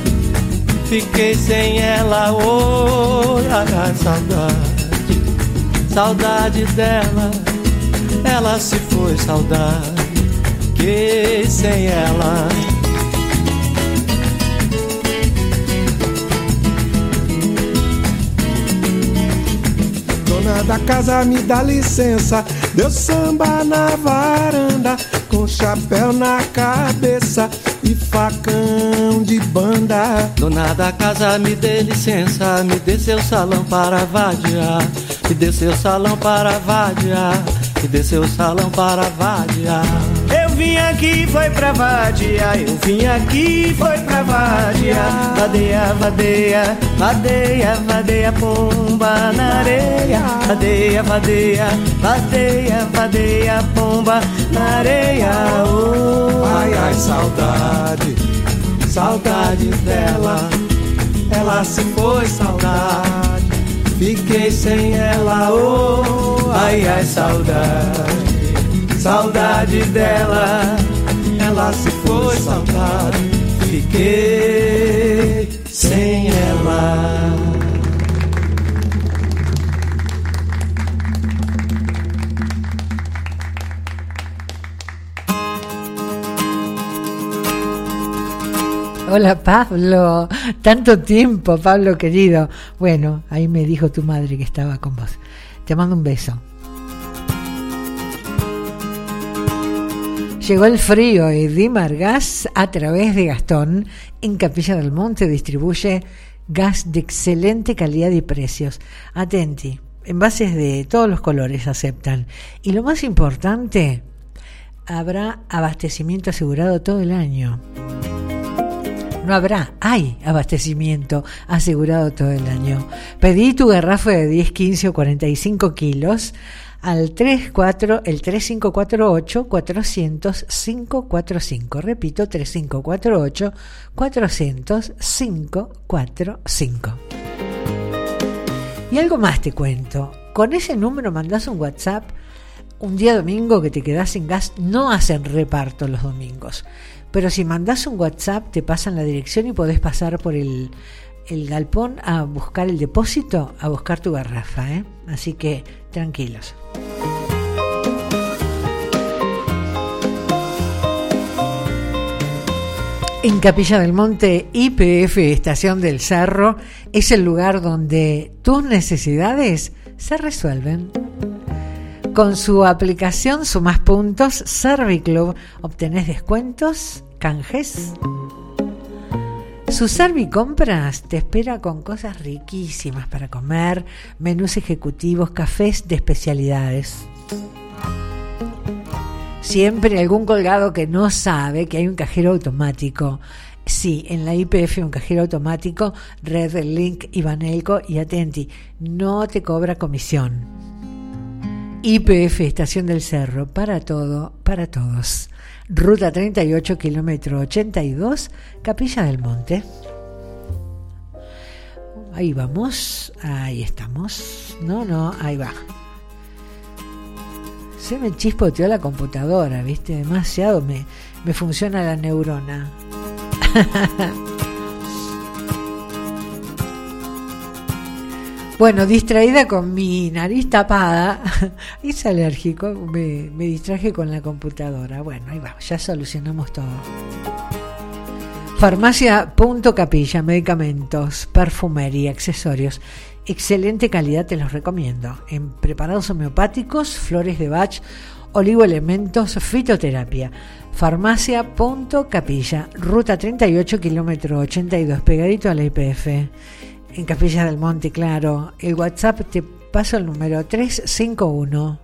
Fiquei sem ela, oh, ai ai, saudade, saudade dela. Ela se foi, saudade. Fiquei sem ela. Dona da casa me dá licença. Deu samba na varanda, com chapéu na cabeça e facão de banda. Dona da casa me dê licença, me dê seu salão para vadiar. e desceu o salão para vadiar, e desceu o salão para vadiar. Vim aqui, foi pra vadia. Eu vim aqui, foi pra vadia. Vadeia, vadeia, vadeia, vadeia, pomba na areia. Vadeia, vadeia, vadeia, vadeia, pomba na areia. Oh, Ai, ai, saudade, saudade dela. Ela se foi, saudade. Fiquei sem ela, oh, ai, ai, saudade. Saudade dela, ela se foi, saudade. Fiquei sem ela. Hola Pablo, tanto tiempo Pablo querido. Bueno, ahí me dijo tu madre que estaba con vos. Te mando un beso. Llegó el frío y Dimar Gas a través de Gastón en Capilla del Monte distribuye gas de excelente calidad y precios. Atenti, envases de todos los colores aceptan. Y lo más importante, habrá abastecimiento asegurado todo el año. No habrá, hay abastecimiento asegurado todo el año. Pedí tu garrafa de 10, 15 o 45 kilos al 34, el 3548 400 545. Repito, 3548 400 545. Y algo más te cuento. Con ese número mandás un WhatsApp un día domingo que te quedás sin gas. No hacen reparto los domingos. Pero si mandás un WhatsApp, te pasan la dirección y podés pasar por el, el galpón a buscar el depósito, a buscar tu garrafa. ¿eh? Así que tranquilos. En Capilla del Monte, IPF Estación del Cerro es el lugar donde tus necesidades se resuelven. Con su aplicación Sumas Puntos, Serviclub obtenés descuentos, canjes. Su Servicompras te espera con cosas riquísimas para comer, menús ejecutivos, cafés de especialidades. Siempre algún colgado que no sabe que hay un cajero automático. Sí, en la IPF un cajero automático, Red Link y Banelco y Atenti, no te cobra comisión. IPF Estación del Cerro, para todo, para todos. Ruta 38, kilómetro 82, Capilla del Monte. Ahí vamos, ahí estamos. No, no, ahí va. Se me chispoteó la computadora, ¿viste? Demasiado me, me funciona la neurona. Bueno, distraída con mi nariz tapada, es alérgico, me, me distraje con la computadora. Bueno, ahí va, ya solucionamos todo. Farmacia Punto Capilla, medicamentos, perfumería, accesorios. Excelente calidad, te los recomiendo. En preparados homeopáticos, flores de Bach, oligoelementos, fitoterapia. Farmacia Punto Capilla, ruta 38, kilómetro 82, pegadito a la IPF. En Capilla del Monte, claro. El WhatsApp te paso el número 351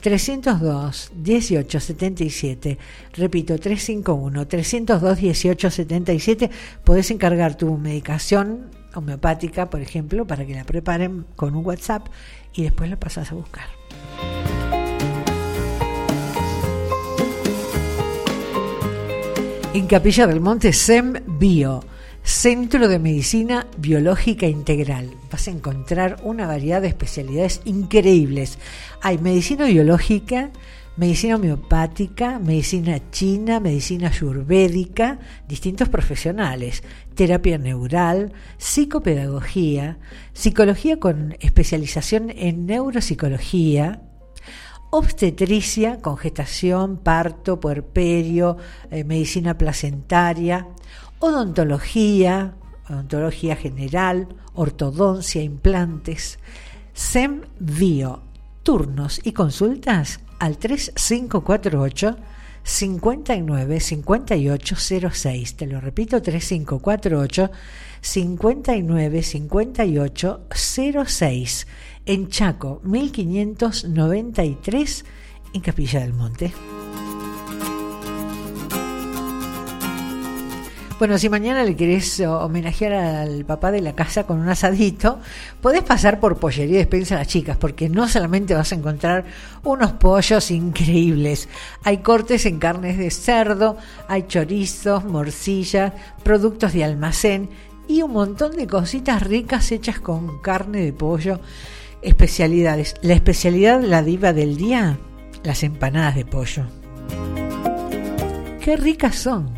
302 1877. Repito, 351 302 1877. Podés encargar tu medicación homeopática, por ejemplo, para que la preparen con un WhatsApp y después la pasas a buscar. En Capilla del Monte, SEM Bio. Centro de Medicina Biológica Integral. Vas a encontrar una variedad de especialidades increíbles. Hay medicina biológica, medicina homeopática, medicina china, medicina ayurvédica, distintos profesionales, terapia neural, psicopedagogía, psicología con especialización en neuropsicología, obstetricia con gestación, parto, puerperio, eh, medicina placentaria, odontología, odontología general, ortodoncia, implantes, SEM Bio, turnos y consultas al 3548 59 58 06. Te lo repito, 3548 59 58 06. En Chaco, 1593, en Capilla del Monte. Bueno, si mañana le querés homenajear al papá de la casa con un asadito, podés pasar por Pollería Despensa a las chicas, porque no solamente vas a encontrar unos pollos increíbles, hay cortes en carnes de cerdo, hay chorizos, morcillas, productos de almacén y un montón de cositas ricas hechas con carne de pollo, especialidades. La especialidad, la diva del día, las empanadas de pollo. Qué ricas son.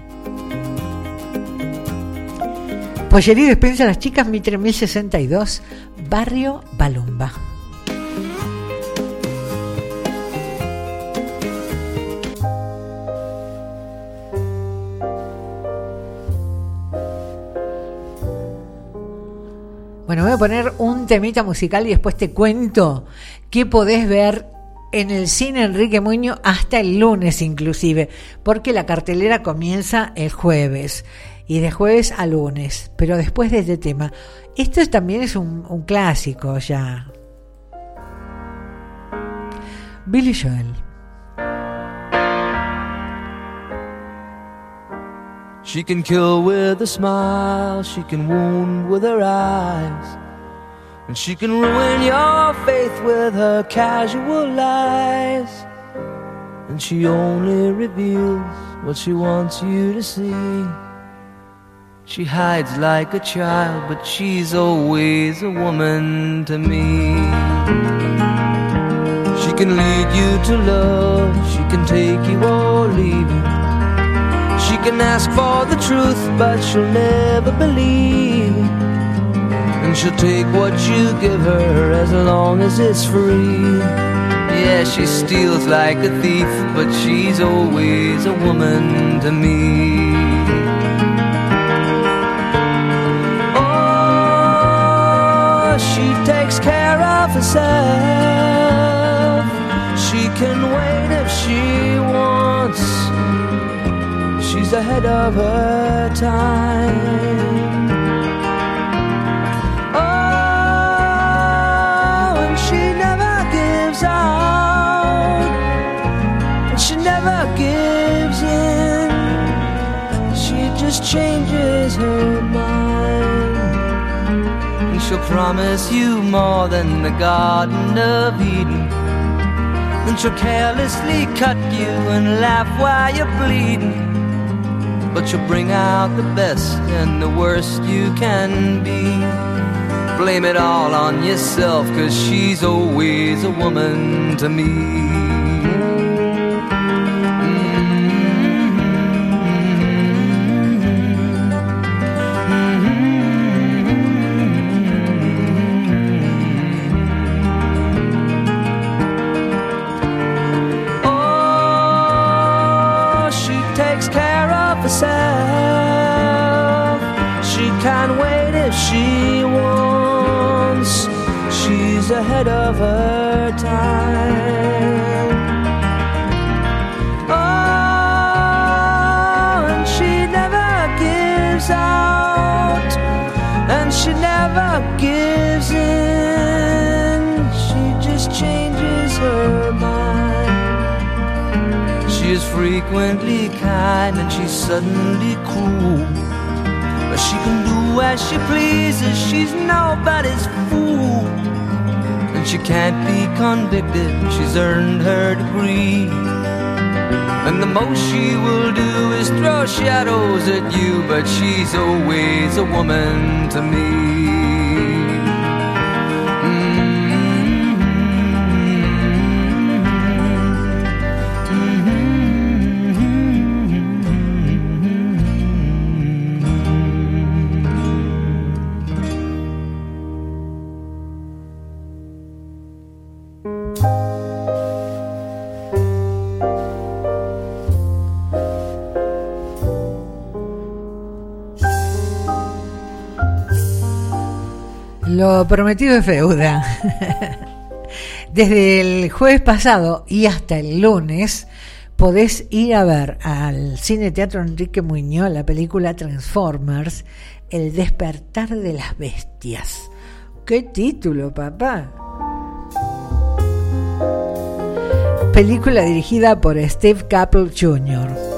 Pollería Despensa Las Chicas, Mitre 1062, Barrio Balumba. Bueno, voy a poner un temita musical y después te cuento qué podés ver en el cine Enrique Muño hasta el lunes inclusive, porque la cartelera comienza el jueves y de jueves a lunes, pero después de este tema. Esto también es un, un clásico ya. Billy Joel. She can kill with a smile, she can wound with her eyes, and she can ruin your faith with her casual lies. And she only reveals what she wants you to see. She hides like a child, but she's always a woman to me. She can lead you to love, she can take you or leave you. She can ask for the truth, but she'll never believe. And she'll take what you give her as long as it's free. Yeah, she steals like a thief, but she's always a woman to me. Takes care of herself. She can wait if she wants. She's ahead of her time. Oh, and she never gives out. And she never gives in. She just changes her promise you more than the Garden of Eden. Then she'll carelessly cut you and laugh while you're bleeding. But she'll bring out the best and the worst you can be. Blame it all on yourself, cause she's always a woman to me. Suddenly cruel. But she can do as she pleases, she's nobody's fool. And she can't be convicted, she's earned her degree. And the most she will do is throw shadows at you, but she's always a woman to me. Prometido es deuda. Desde el jueves pasado y hasta el lunes podés ir a ver al Cine Teatro Enrique Muñoz la película Transformers, El despertar de las bestias. ¡Qué título, papá! Película dirigida por Steve Capel Jr.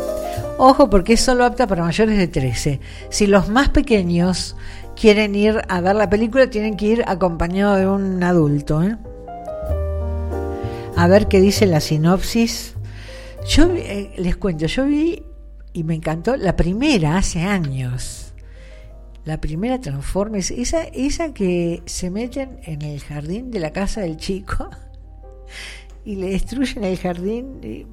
Ojo porque es solo apta para mayores de 13. Si los más pequeños quieren ir a ver la película, tienen que ir acompañado de un adulto. ¿eh? A ver qué dice la sinopsis. Yo eh, les cuento, yo vi y me encantó la primera hace años. La primera Transformers, esa, esa que se meten en el jardín de la casa del chico y le destruyen el jardín. Y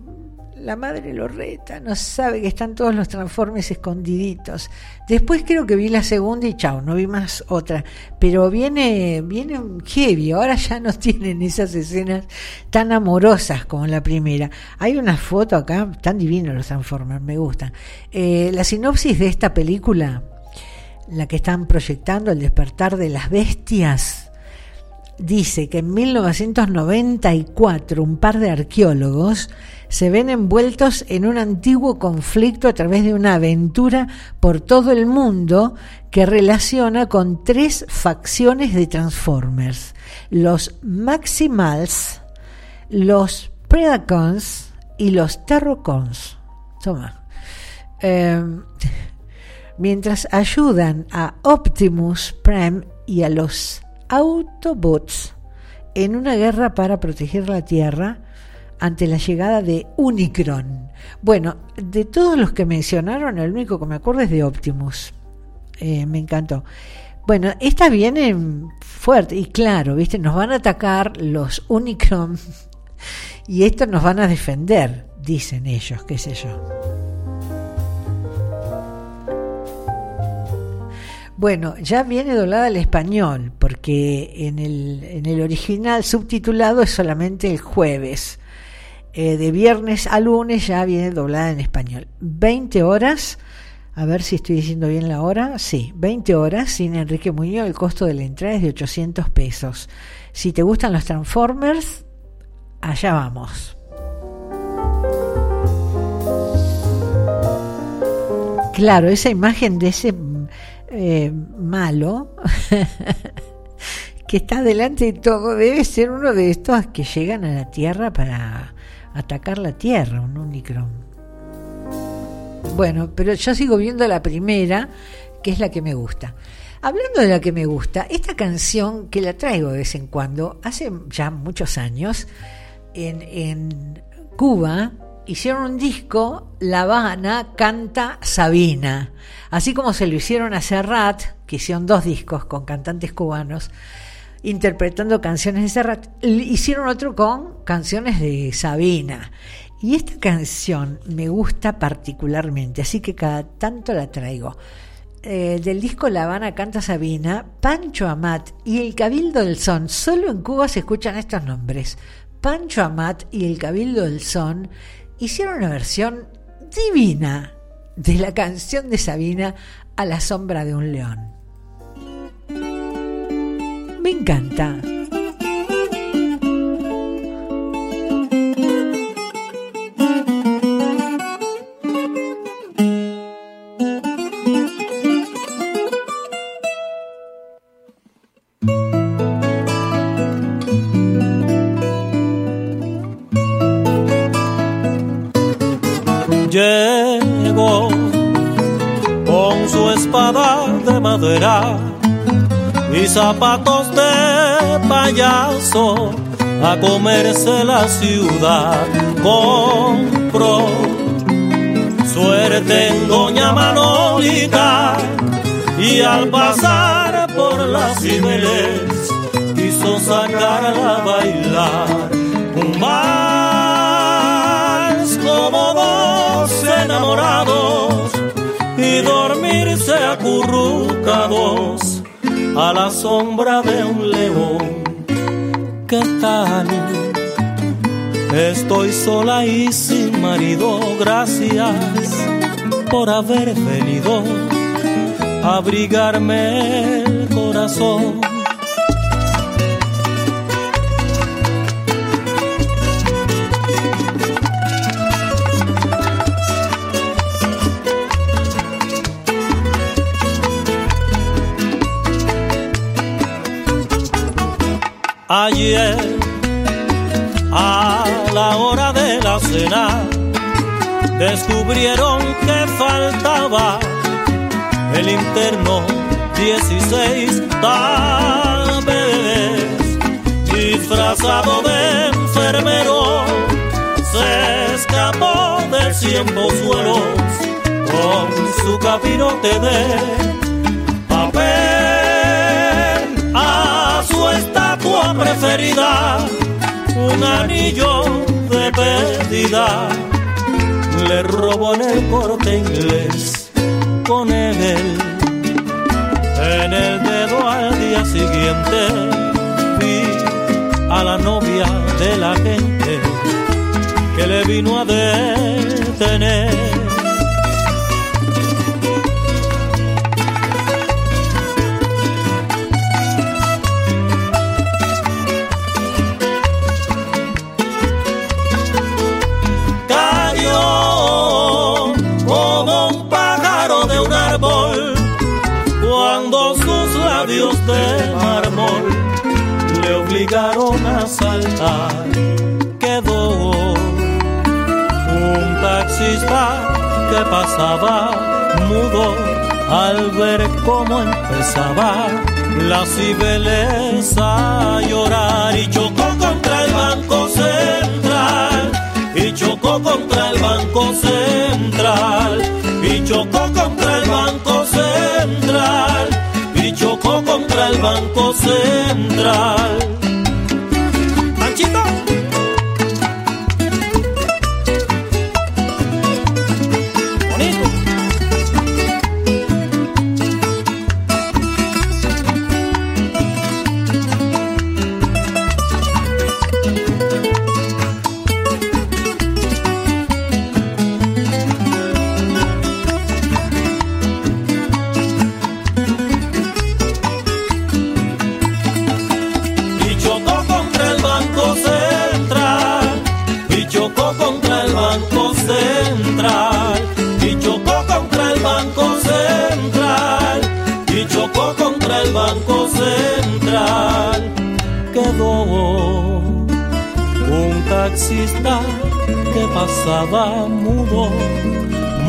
la madre lo reta, no sabe que están todos los transformes escondiditos. Después creo que vi la segunda y chao, no vi más otra. Pero viene, viene heavy, ahora ya no tienen esas escenas tan amorosas como la primera. Hay una foto acá, tan divinos los transformers, me gustan. Eh, la sinopsis de esta película, la que están proyectando, El despertar de las bestias, dice que en 1994 un par de arqueólogos se ven envueltos en un antiguo conflicto a través de una aventura por todo el mundo que relaciona con tres facciones de Transformers, los Maximals, los Predacons y los Terrocons. Toma. Eh, mientras ayudan a Optimus Prime y a los Autobots en una guerra para proteger la Tierra, ante la llegada de Unicron. Bueno, de todos los que mencionaron, el único que me acuerdo es de Optimus. Eh, me encantó. Bueno, estas vienen fuerte y claro, ¿viste? Nos van a atacar los Unicron y estos nos van a defender, dicen ellos, qué sé yo. Bueno, ya viene doblada al español, porque en el, en el original subtitulado es solamente el jueves. Eh, de viernes a lunes ya viene doblada en español. 20 horas, a ver si estoy diciendo bien la hora, sí, 20 horas sin Enrique Muñoz, el costo de la entrada es de 800 pesos. Si te gustan los Transformers, allá vamos. Claro, esa imagen de ese eh, malo que está delante de todo debe ser uno de estos que llegan a la Tierra para atacar la Tierra, un Unicron. Bueno, pero yo sigo viendo la primera, que es la que me gusta. Hablando de la que me gusta, esta canción que la traigo de vez en cuando, hace ya muchos años, en, en Cuba hicieron un disco, La Habana canta Sabina. Así como se lo hicieron a Serrat, que hicieron dos discos con cantantes cubanos, interpretando canciones de Serrat, hicieron otro con canciones de Sabina. Y esta canción me gusta particularmente, así que cada tanto la traigo. Eh, del disco La Habana canta Sabina, Pancho Amat y El Cabildo del Son. Solo en Cuba se escuchan estos nombres. Pancho Amat y El Cabildo del Son hicieron una versión divina de la canción de Sabina a la sombra de un león. Me encanta. Madera y zapatos de payaso a comerse la ciudad. Compró suerte en Doña Manolita y al pasar por las cibeles quiso sacarla a bailar un acurrucados a la sombra de un león. ¿Qué tal? Estoy sola y sin marido, gracias por haber venido a abrigarme el corazón. Ayer, a la hora de la cena, descubrieron que faltaba el interno 16 tal vez disfrazado de enfermero se escapó del cien suelos con su capirote de papel preferida un anillo de pedida le robó en el corte inglés con él en el dedo al día siguiente vi a la novia de la gente que le vino a detener. Pasaba mudo al ver cómo empezaba la Cibeles a llorar y chocó contra el banco central y chocó contra el banco central y chocó contra el banco central y chocó contra el banco central. Que pasaba mudo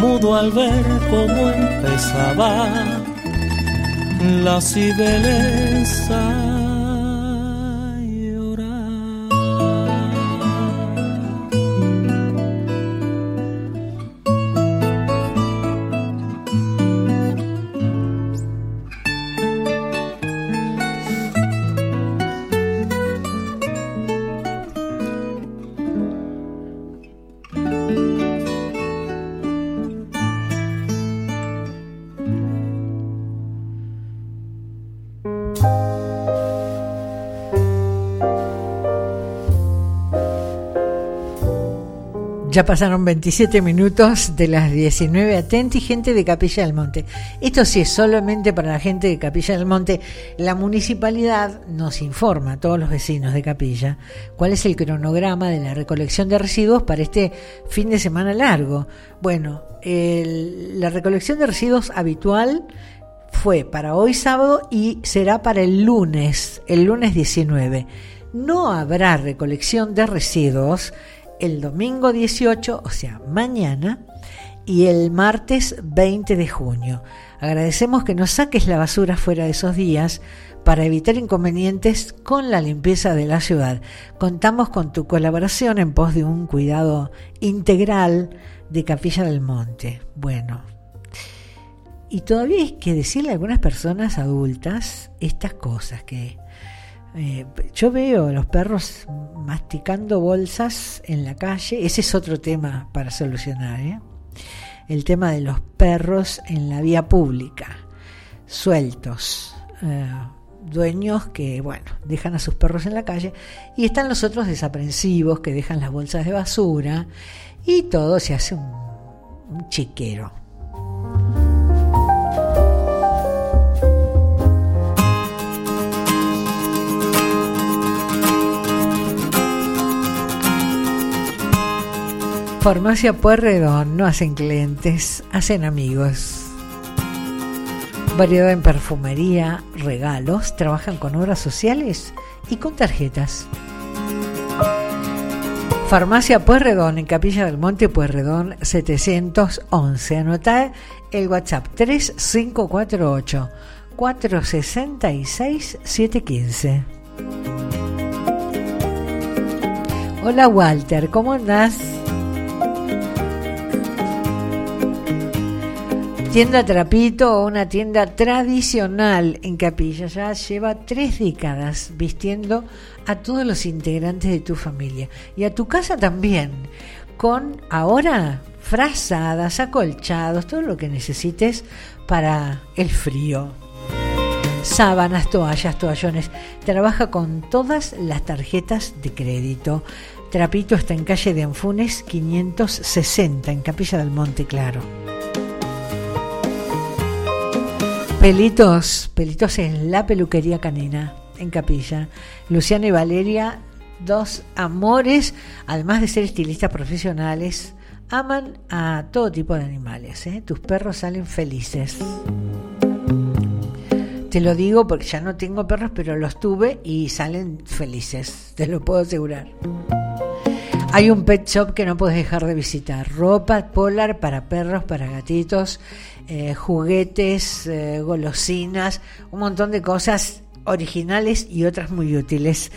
mudo al ver cómo empezaba la cibeleza Ya pasaron 27 minutos de las 19. Atenti, gente de Capilla del Monte. Esto sí es solamente para la gente de Capilla del Monte. La municipalidad nos informa a todos los vecinos de Capilla cuál es el cronograma de la recolección de residuos para este fin de semana largo. Bueno, el- la recolección de residuos habitual fue para hoy sábado y será para el lunes, el lunes 19. No habrá recolección de residuos el domingo 18, o sea, mañana, y el martes 20 de junio. Agradecemos que nos saques la basura fuera de esos días para evitar inconvenientes con la limpieza de la ciudad. Contamos con tu colaboración en pos de un cuidado integral de Capilla del Monte. Bueno, y todavía hay que decirle a algunas personas adultas estas cosas que eh, yo veo a los perros masticando bolsas en la calle. Ese es otro tema para solucionar. ¿eh? El tema de los perros en la vía pública, sueltos. eh, dueños que, bueno, dejan a sus perros en la calle y están los otros desaprensivos que dejan las bolsas de basura y todo se hace un, un chiquero. Farmacia Pueyrredón no hacen clientes, hacen amigos. Variedad en perfumería, regalos, trabajan con obras sociales y con tarjetas. Farmacia Puerredón en Capilla del Monte Puerredón 711. Anotá el WhatsApp 3548 466 715. Hola Walter, ¿cómo andás? Tienda Trapito, una tienda tradicional en Capilla, ya lleva tres décadas vistiendo a todos los integrantes de tu familia y a tu casa también, con ahora frazadas, acolchados, todo lo que necesites para el frío. Sábanas, toallas, toallones. Trabaja con todas las tarjetas de crédito. Trapito está en calle de Anfunes 560, en Capilla del Monte Claro. Pelitos, Pelitos en la peluquería canina, en Capilla. Luciana y Valeria, dos amores, además de ser estilistas profesionales, aman a todo tipo de animales. ¿eh? Tus perros salen felices. Te lo digo porque ya no tengo perros, pero los tuve y salen felices, te lo puedo asegurar. Hay un pet shop que no puedes dejar de visitar. Ropa polar para perros, para gatitos, eh, juguetes, eh, golosinas, un montón de cosas originales y otras muy útiles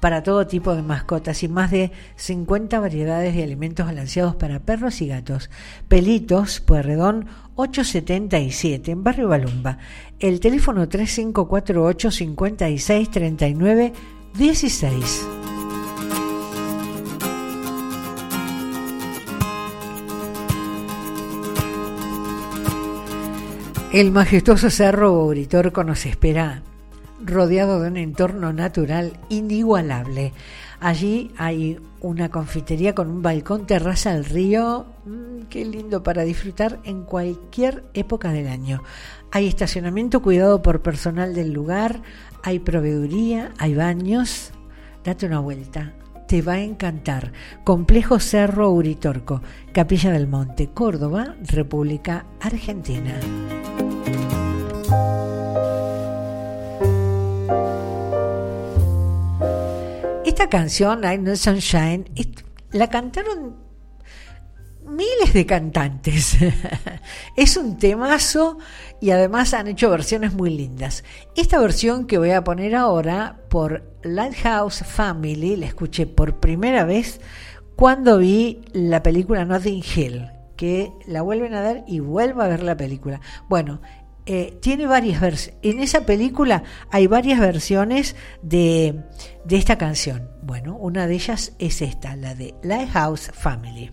para todo tipo de mascotas y más de 50 variedades de alimentos balanceados para perros y gatos. Pelitos, Puerredón 877 en Barrio Balumba. El teléfono 3548 56 39 16. El majestuoso cerro Uritorco nos espera rodeado de un entorno natural inigualable. Allí hay una confitería con un balcón terraza al río, mm, qué lindo para disfrutar en cualquier época del año. Hay estacionamiento cuidado por personal del lugar, hay proveeduría, hay baños. Date una vuelta, te va a encantar. Complejo Cerro Uritorco, Capilla del Monte, Córdoba, República Argentina. Esta canción, I Know Sunshine, la cantaron miles de cantantes. es un temazo y además han hecho versiones muy lindas. Esta versión que voy a poner ahora por Lighthouse Family, la escuché por primera vez cuando vi la película Nothing Hill, que la vuelven a dar y vuelvo a ver la película. Bueno, eh, tiene varias versiones. En esa película hay varias versiones de, de esta canción. Bueno, una de ellas es esta, la de Lighthouse Family.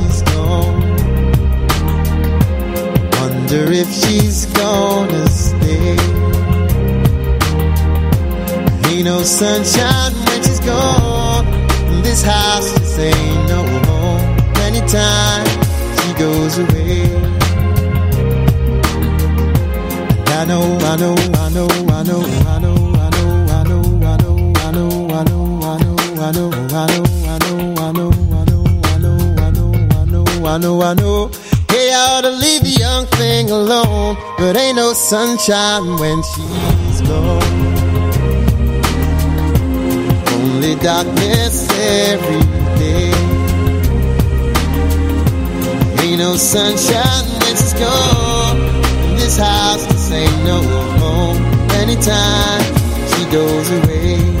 Wonder if she's gonna stay. Ain't no sunshine when she's gone. This house just ain't no home. Anytime she goes away. And I know, I know, I know, I know, I know, I know, I know, I know, I know, I know, I know, I know, I know, I know, I know, I know, I know, I know, I know, I know. Hey, I ought to leave the young thing alone, but ain't no sunshine when she's gone. Only darkness every day. Ain't no sunshine when she's gone. And this house just ain't no home. Anytime she goes away.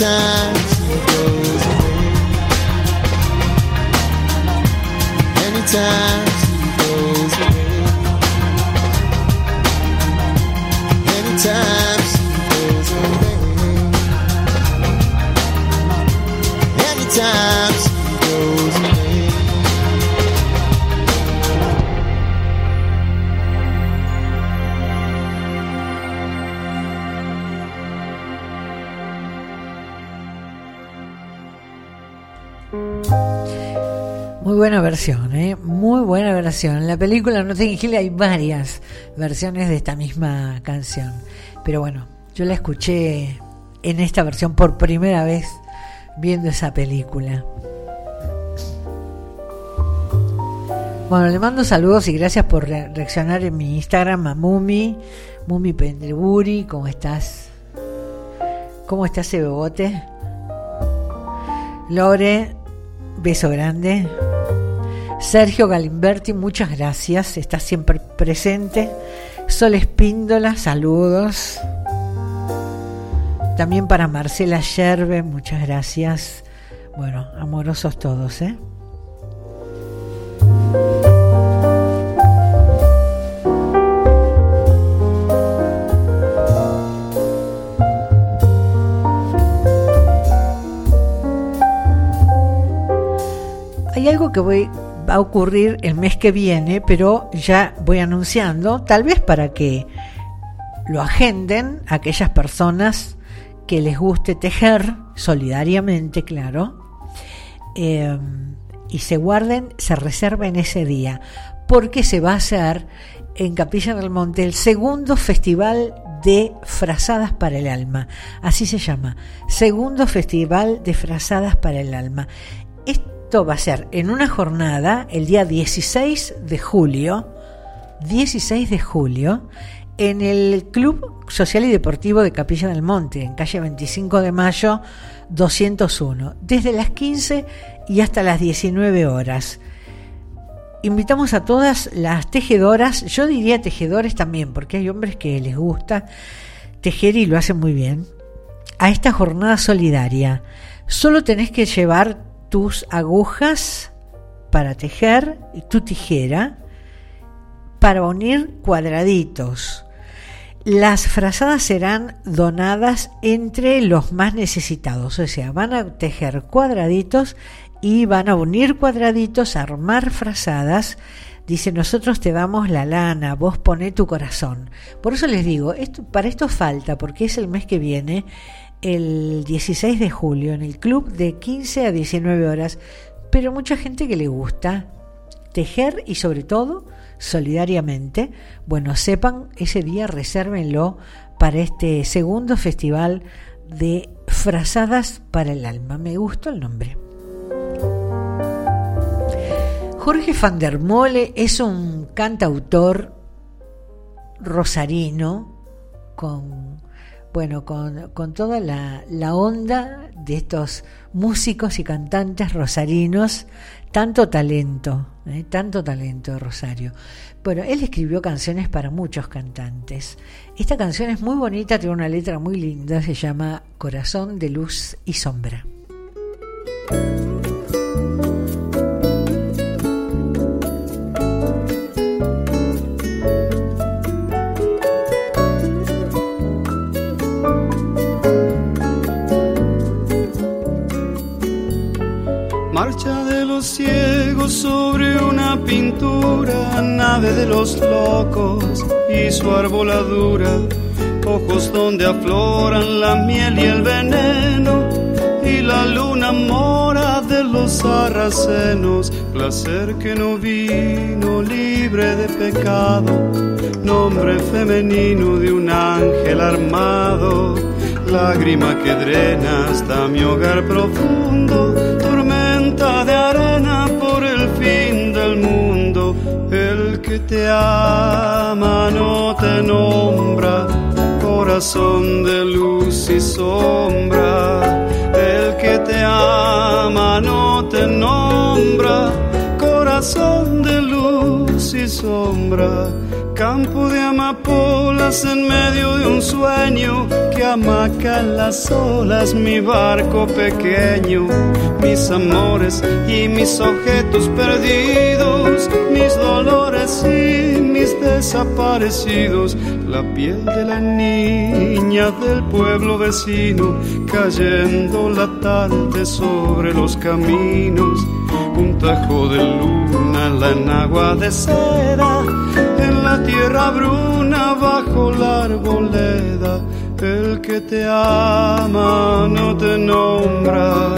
Anytime she goes away. Anytime versión. En la película Notting Hill hay varias versiones de esta misma canción. Pero bueno, yo la escuché en esta versión por primera vez viendo esa película. Bueno, le mando saludos y gracias por re- reaccionar en mi Instagram a Mumi, Mumi Pendreburi, ¿cómo estás? ¿Cómo estás, ese bebote? Lore, beso grande. Sergio Galimberti, muchas gracias, está siempre presente. Sol Espíndola, saludos. También para Marcela Yerbe, muchas gracias. Bueno, amorosos todos, ¿eh? Hay algo que voy, va a ocurrir el mes que viene, pero ya voy anunciando, tal vez para que lo agenden aquellas personas que les guste tejer, solidariamente, claro, eh, y se guarden, se reserven ese día, porque se va a hacer en Capilla del Monte el segundo festival de frazadas para el alma, así se llama, segundo festival de frazadas para el alma. Esto va a ser en una jornada el día 16 de julio, 16 de julio, en el Club Social y Deportivo de Capilla del Monte, en calle 25 de Mayo 201, desde las 15 y hasta las 19 horas. Invitamos a todas las tejedoras, yo diría tejedores también, porque hay hombres que les gusta tejer y lo hacen muy bien, a esta jornada solidaria. Solo tenés que llevar tus agujas para tejer y tu tijera para unir cuadraditos. Las frazadas serán donadas entre los más necesitados, o sea, van a tejer cuadraditos y van a unir cuadraditos, armar frazadas. Dice, nosotros te damos la lana, vos poné tu corazón. Por eso les digo, esto, para esto falta, porque es el mes que viene, el 16 de julio, en el club de 15 a 19 horas, pero mucha gente que le gusta tejer y sobre todo solidariamente, bueno, sepan, ese día resérvenlo para este segundo festival de frazadas para el alma. Me gustó el nombre. Jorge van der Mole es un cantautor rosarino con bueno con, con toda la, la, onda de estos músicos y cantantes rosarinos tanto talento ¿eh? tanto talento de Rosario bueno él escribió canciones para muchos cantantes esta canción es muy bonita tiene una letra muy linda se llama Corazón de luz y sombra Marcha de los ciegos sobre una pintura, nave de los locos y su arboladura, ojos donde afloran la miel y el veneno, y la luna mora de los sarracenos, placer que no vino libre de pecado, nombre femenino de un ángel armado, lágrima que drena hasta mi hogar profundo, tormenta te ama no te nombra, corazón de luz y sombra, el que te ama no te nombra, corazón de luz y sombra. Campo de amapolas en medio de un sueño que amaca las olas mi barco pequeño, mis amores y mis objetos perdidos, mis dolores y mis desaparecidos, la piel de la niña del pueblo vecino, cayendo la tarde sobre los caminos, un tajo de luna la enagua de seda, en la tierra bruna bajo la arboleda, el que te ama no te nombra,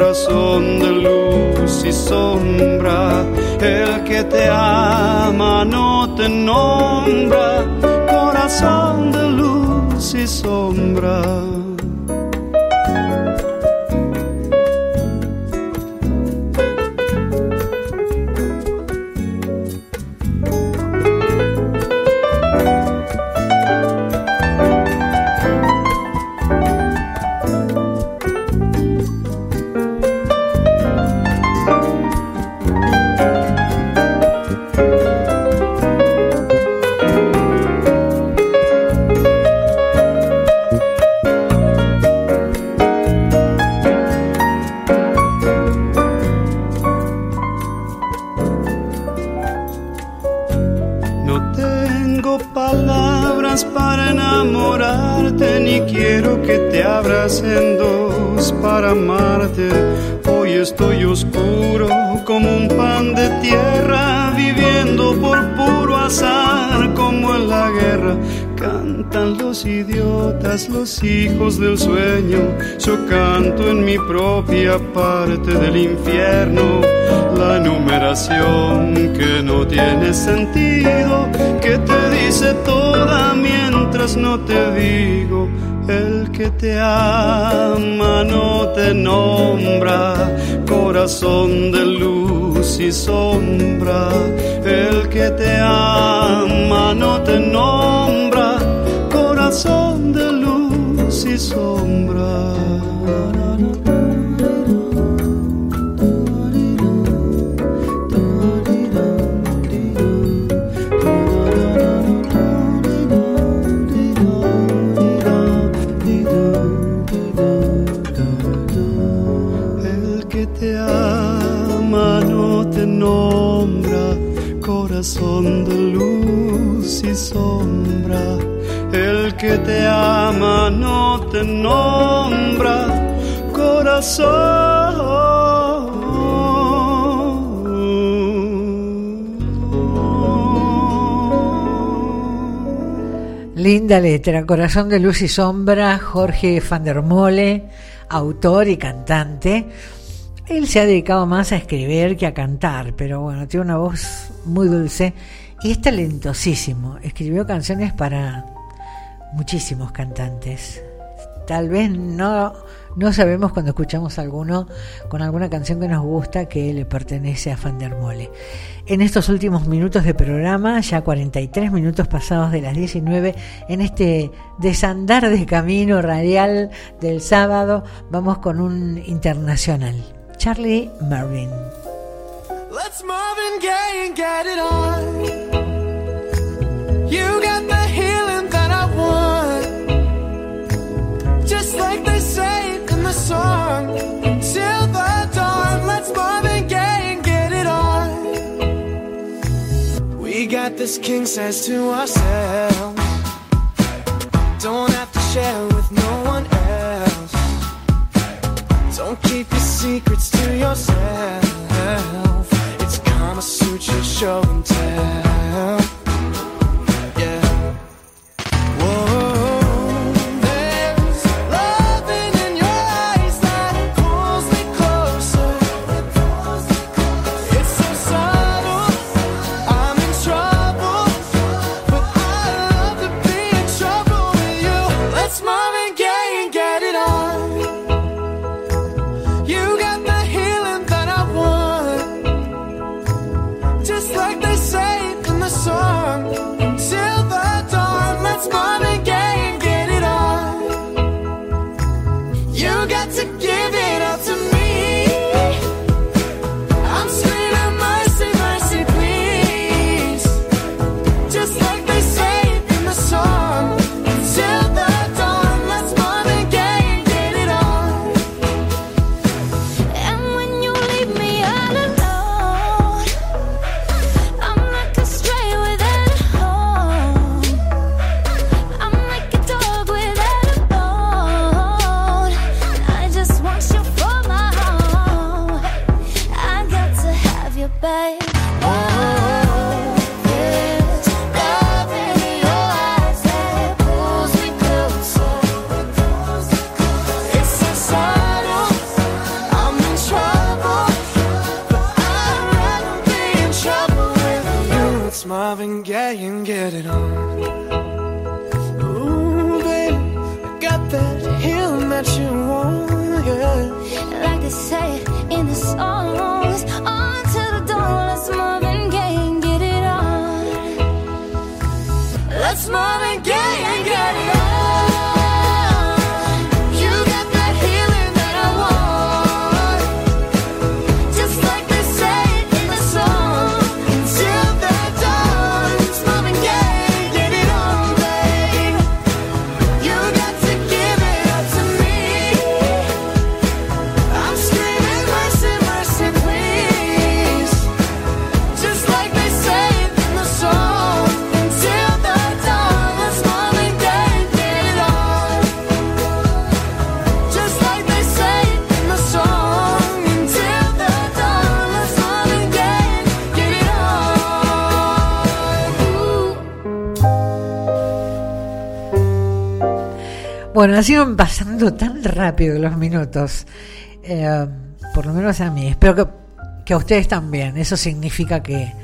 corazón de luz y sombra, el que te ama no te nombra, corazón de luz y sombra. Para amarte. Hoy estoy oscuro como un pan de tierra, viviendo por puro azar como en la guerra. Cantan los idiotas, los hijos del sueño. Yo canto en mi propia parte del infierno. La enumeración que no tiene sentido, que te dice toda mientras no te digo. El que te ama no te nombra, corazón de luz y sombra. El que te ama no te nombra, corazón de luz y sombra. Sombra. El que te ama no te nombra, corazón. Linda letra, Corazón de Luz y Sombra, Jorge van der Mole, autor y cantante. Él se ha dedicado más a escribir que a cantar, pero bueno, tiene una voz muy dulce y es talentosísimo. Escribió canciones para muchísimos cantantes. Tal vez no, no sabemos cuando escuchamos alguno con alguna canción que nos gusta que le pertenece a Van der Mole. En estos últimos minutos de programa, ya 43 minutos pasados de las 19, en este desandar de camino radial del sábado, vamos con un internacional. Charlie Marvin. Let's Marvin Gaye and get it on. You got the healing that I want. Just like they say in the song. Till the dawn, let's Marvin Gaye and get it on. We got this king size to ourselves. Don't have to share with no one else. Don't keep your secrets to yourself. Kama Sutra show and tell. Sido pasando tan rápido los minutos. Eh, por lo menos a mí. Espero que, que a ustedes también. Eso significa que eh,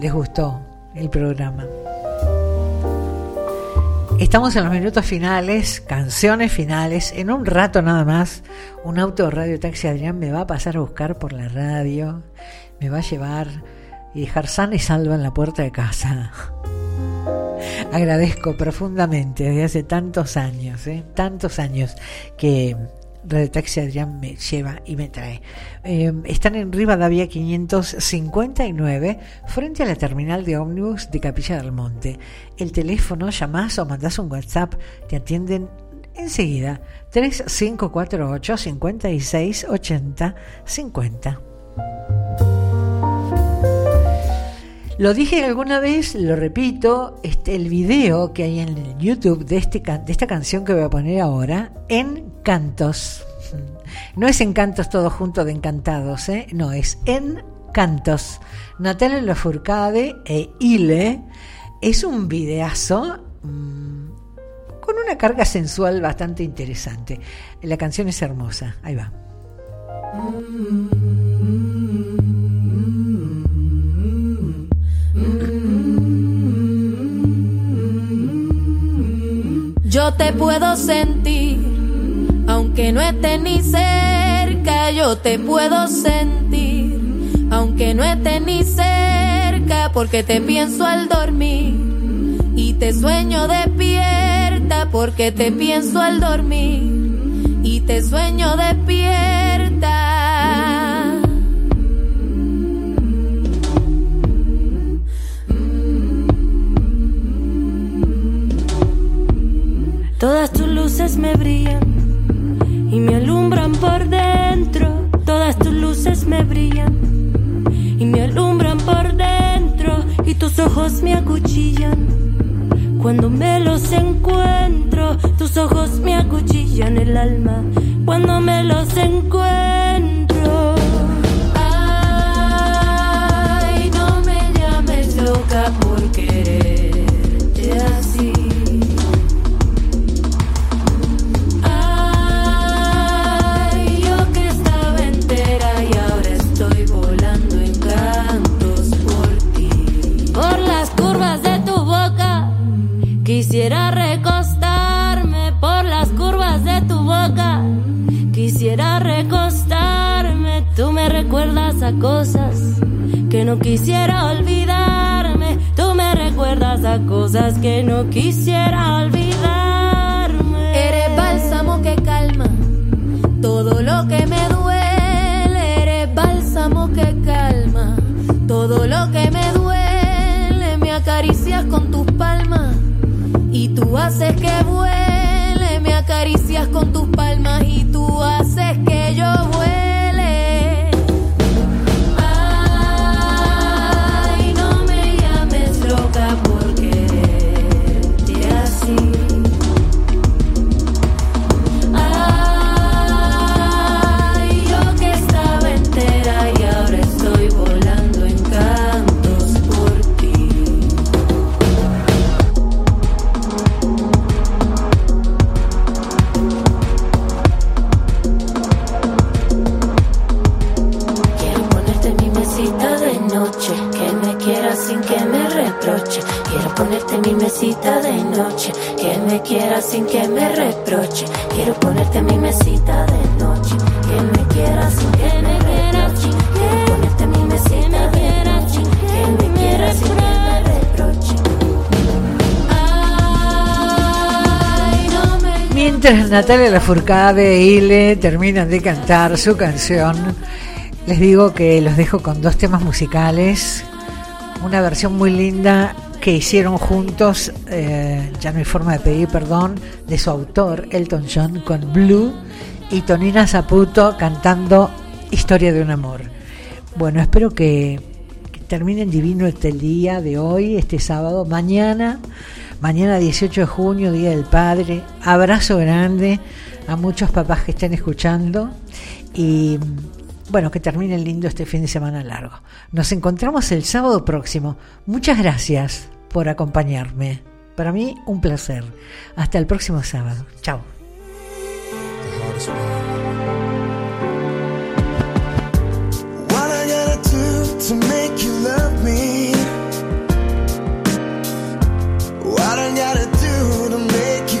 les gustó el programa. Estamos en los minutos finales, canciones finales. En un rato nada más, un auto radio taxi Adrián me va a pasar a buscar por la radio, me va a llevar y dejar sana y salva en la puerta de casa. Agradezco profundamente desde hace tantos años, ¿eh? tantos años que Radio Taxi Adrián me lleva y me trae. Eh, están en Rivadavia 559, frente a la terminal de ómnibus de Capilla del Monte. El teléfono, llamás o mandás un WhatsApp, te atienden enseguida. 3548 56 80 50. Lo dije alguna vez, lo repito, este, el video que hay en el YouTube de, este, de esta canción que voy a poner ahora, en cantos. No es en cantos todo junto de encantados, ¿eh? no, es en cantos. Natalia Lafourcade e Ile es un videazo mm, con una carga sensual bastante interesante. La canción es hermosa, ahí va. Yo te puedo sentir, aunque no estés ni cerca, yo te puedo sentir, aunque no estés ni cerca, porque te pienso al dormir y te sueño despierta, porque te pienso al dormir y te sueño despierta. Todas tus luces me brillan y me alumbran por dentro. Todas tus luces me brillan y me alumbran por dentro. Y tus ojos me acuchillan cuando me los encuentro. Tus ojos me acuchillan el alma cuando me los encuentro. Natalia Lafourcade e y le terminan de cantar su canción. Les digo que los dejo con dos temas musicales, una versión muy linda que hicieron juntos, eh, ya no hay forma de pedir perdón, de su autor Elton John con Blue y Tonina Zaputo cantando Historia de un amor. Bueno, espero que, que terminen divino este día de hoy, este sábado, mañana, mañana 18 de junio, Día del Padre, abrazo grande a muchos papás que estén escuchando y bueno, que termine lindo este fin de semana largo. Nos encontramos el sábado próximo. Muchas gracias por acompañarme. Para mí, un placer. Hasta el próximo sábado. Chao.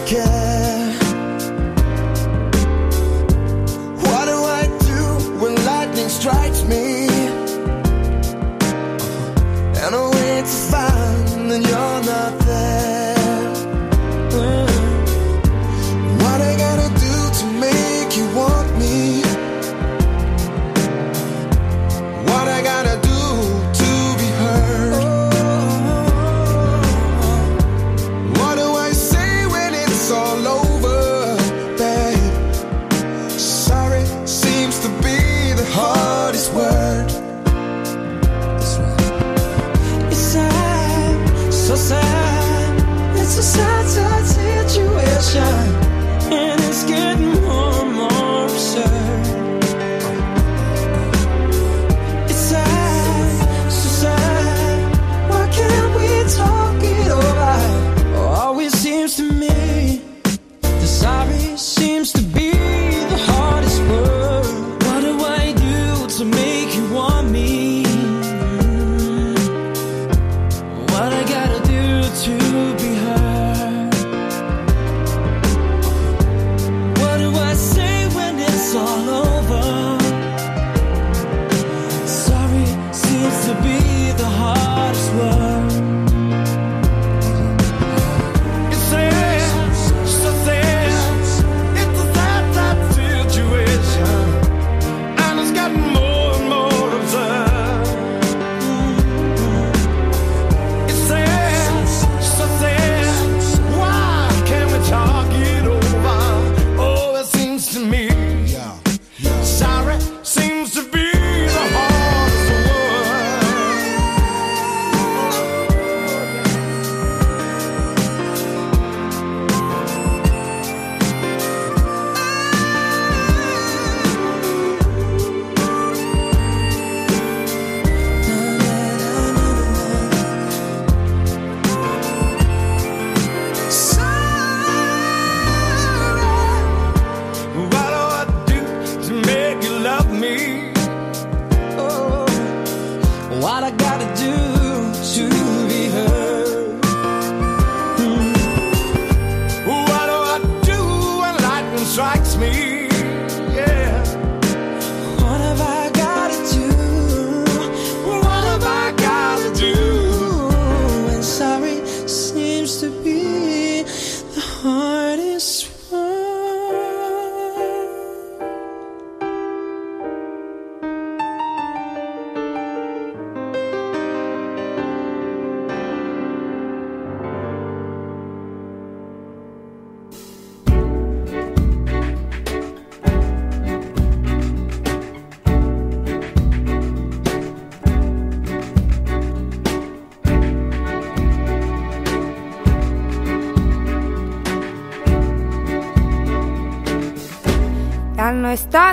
care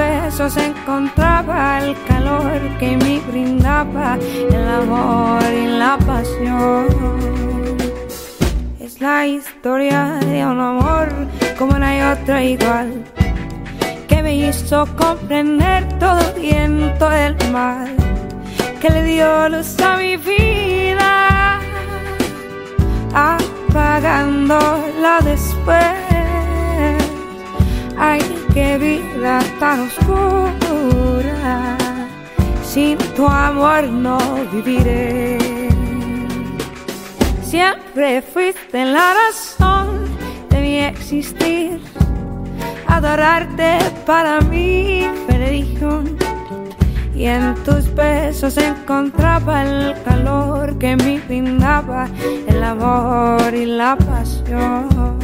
besos encontraba el calor que me brindaba el amor y la pasión. Es la historia de un amor como no hay otra igual, que me hizo comprender todo el viento del mal, que le dio luz a mi vida, apagándola después. Ay, qué vida tan oscura, sin tu amor no viviré. Siempre fuiste la razón de mi existir. Adorarte para fue religión. Y en tus besos encontraba el calor que me brindaba el amor y la pasión.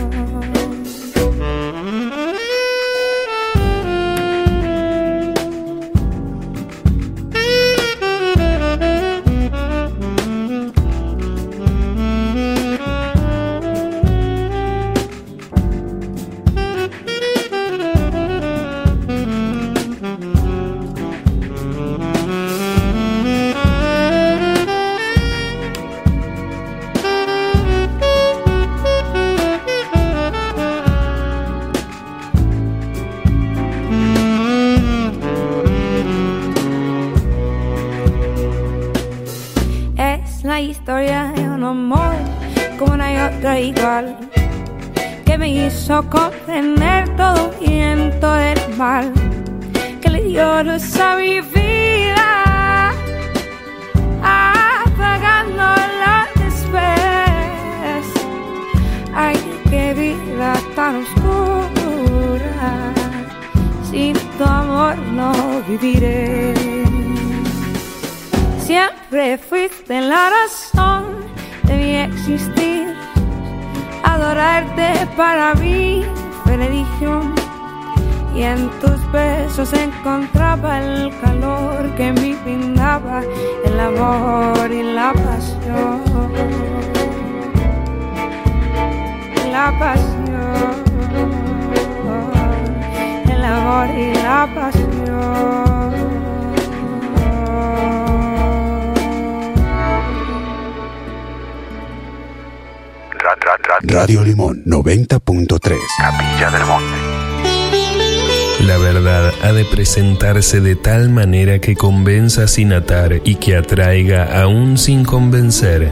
Presentarse de tal manera que convenza sin atar y que atraiga aún sin convencer.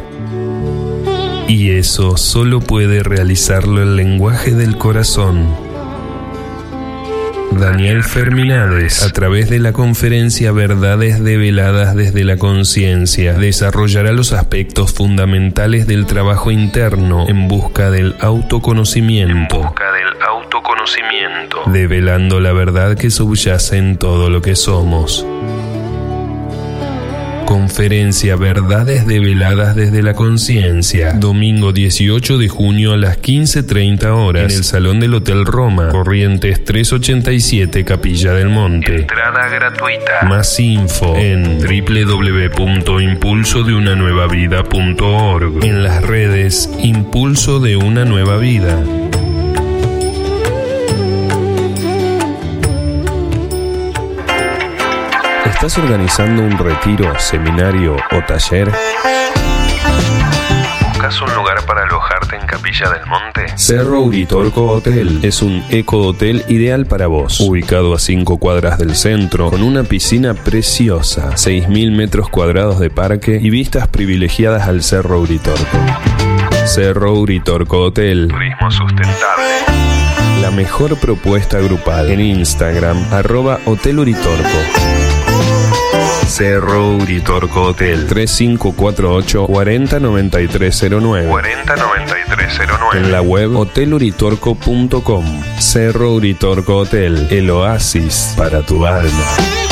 Y eso solo puede realizarlo el lenguaje del corazón. Daniel Ferminades, a través de la conferencia Verdades develadas desde la conciencia, desarrollará los aspectos fundamentales del trabajo interno en busca del autoconocimiento. Develando la verdad que subyace en todo lo que somos. Conferencia Verdades develadas desde la conciencia. Domingo 18 de junio a las 15.30 horas. En el Salón del Hotel Roma. Corrientes 387 Capilla del Monte. Entrada gratuita. Más info en www.impulsodeunanuevavida.org. En las redes Impulso de una Nueva Vida. ¿Estás organizando un retiro, seminario o taller? ¿Buscas un lugar para alojarte en Capilla del Monte? Cerro Uritorco Hotel es un eco-hotel ideal para vos. Ubicado a 5 cuadras del centro, con una piscina preciosa, 6.000 metros cuadrados de parque y vistas privilegiadas al Cerro Uritorco. Cerro Uritorco Hotel. Turismo sustentable. La mejor propuesta grupal en Instagram, arroba Hotel Uritorco. Cerro Uritorco Hotel 3548 409309 409309 En la web hoteluritorco.com Cerro Uritorco Hotel, el oasis para tu alma.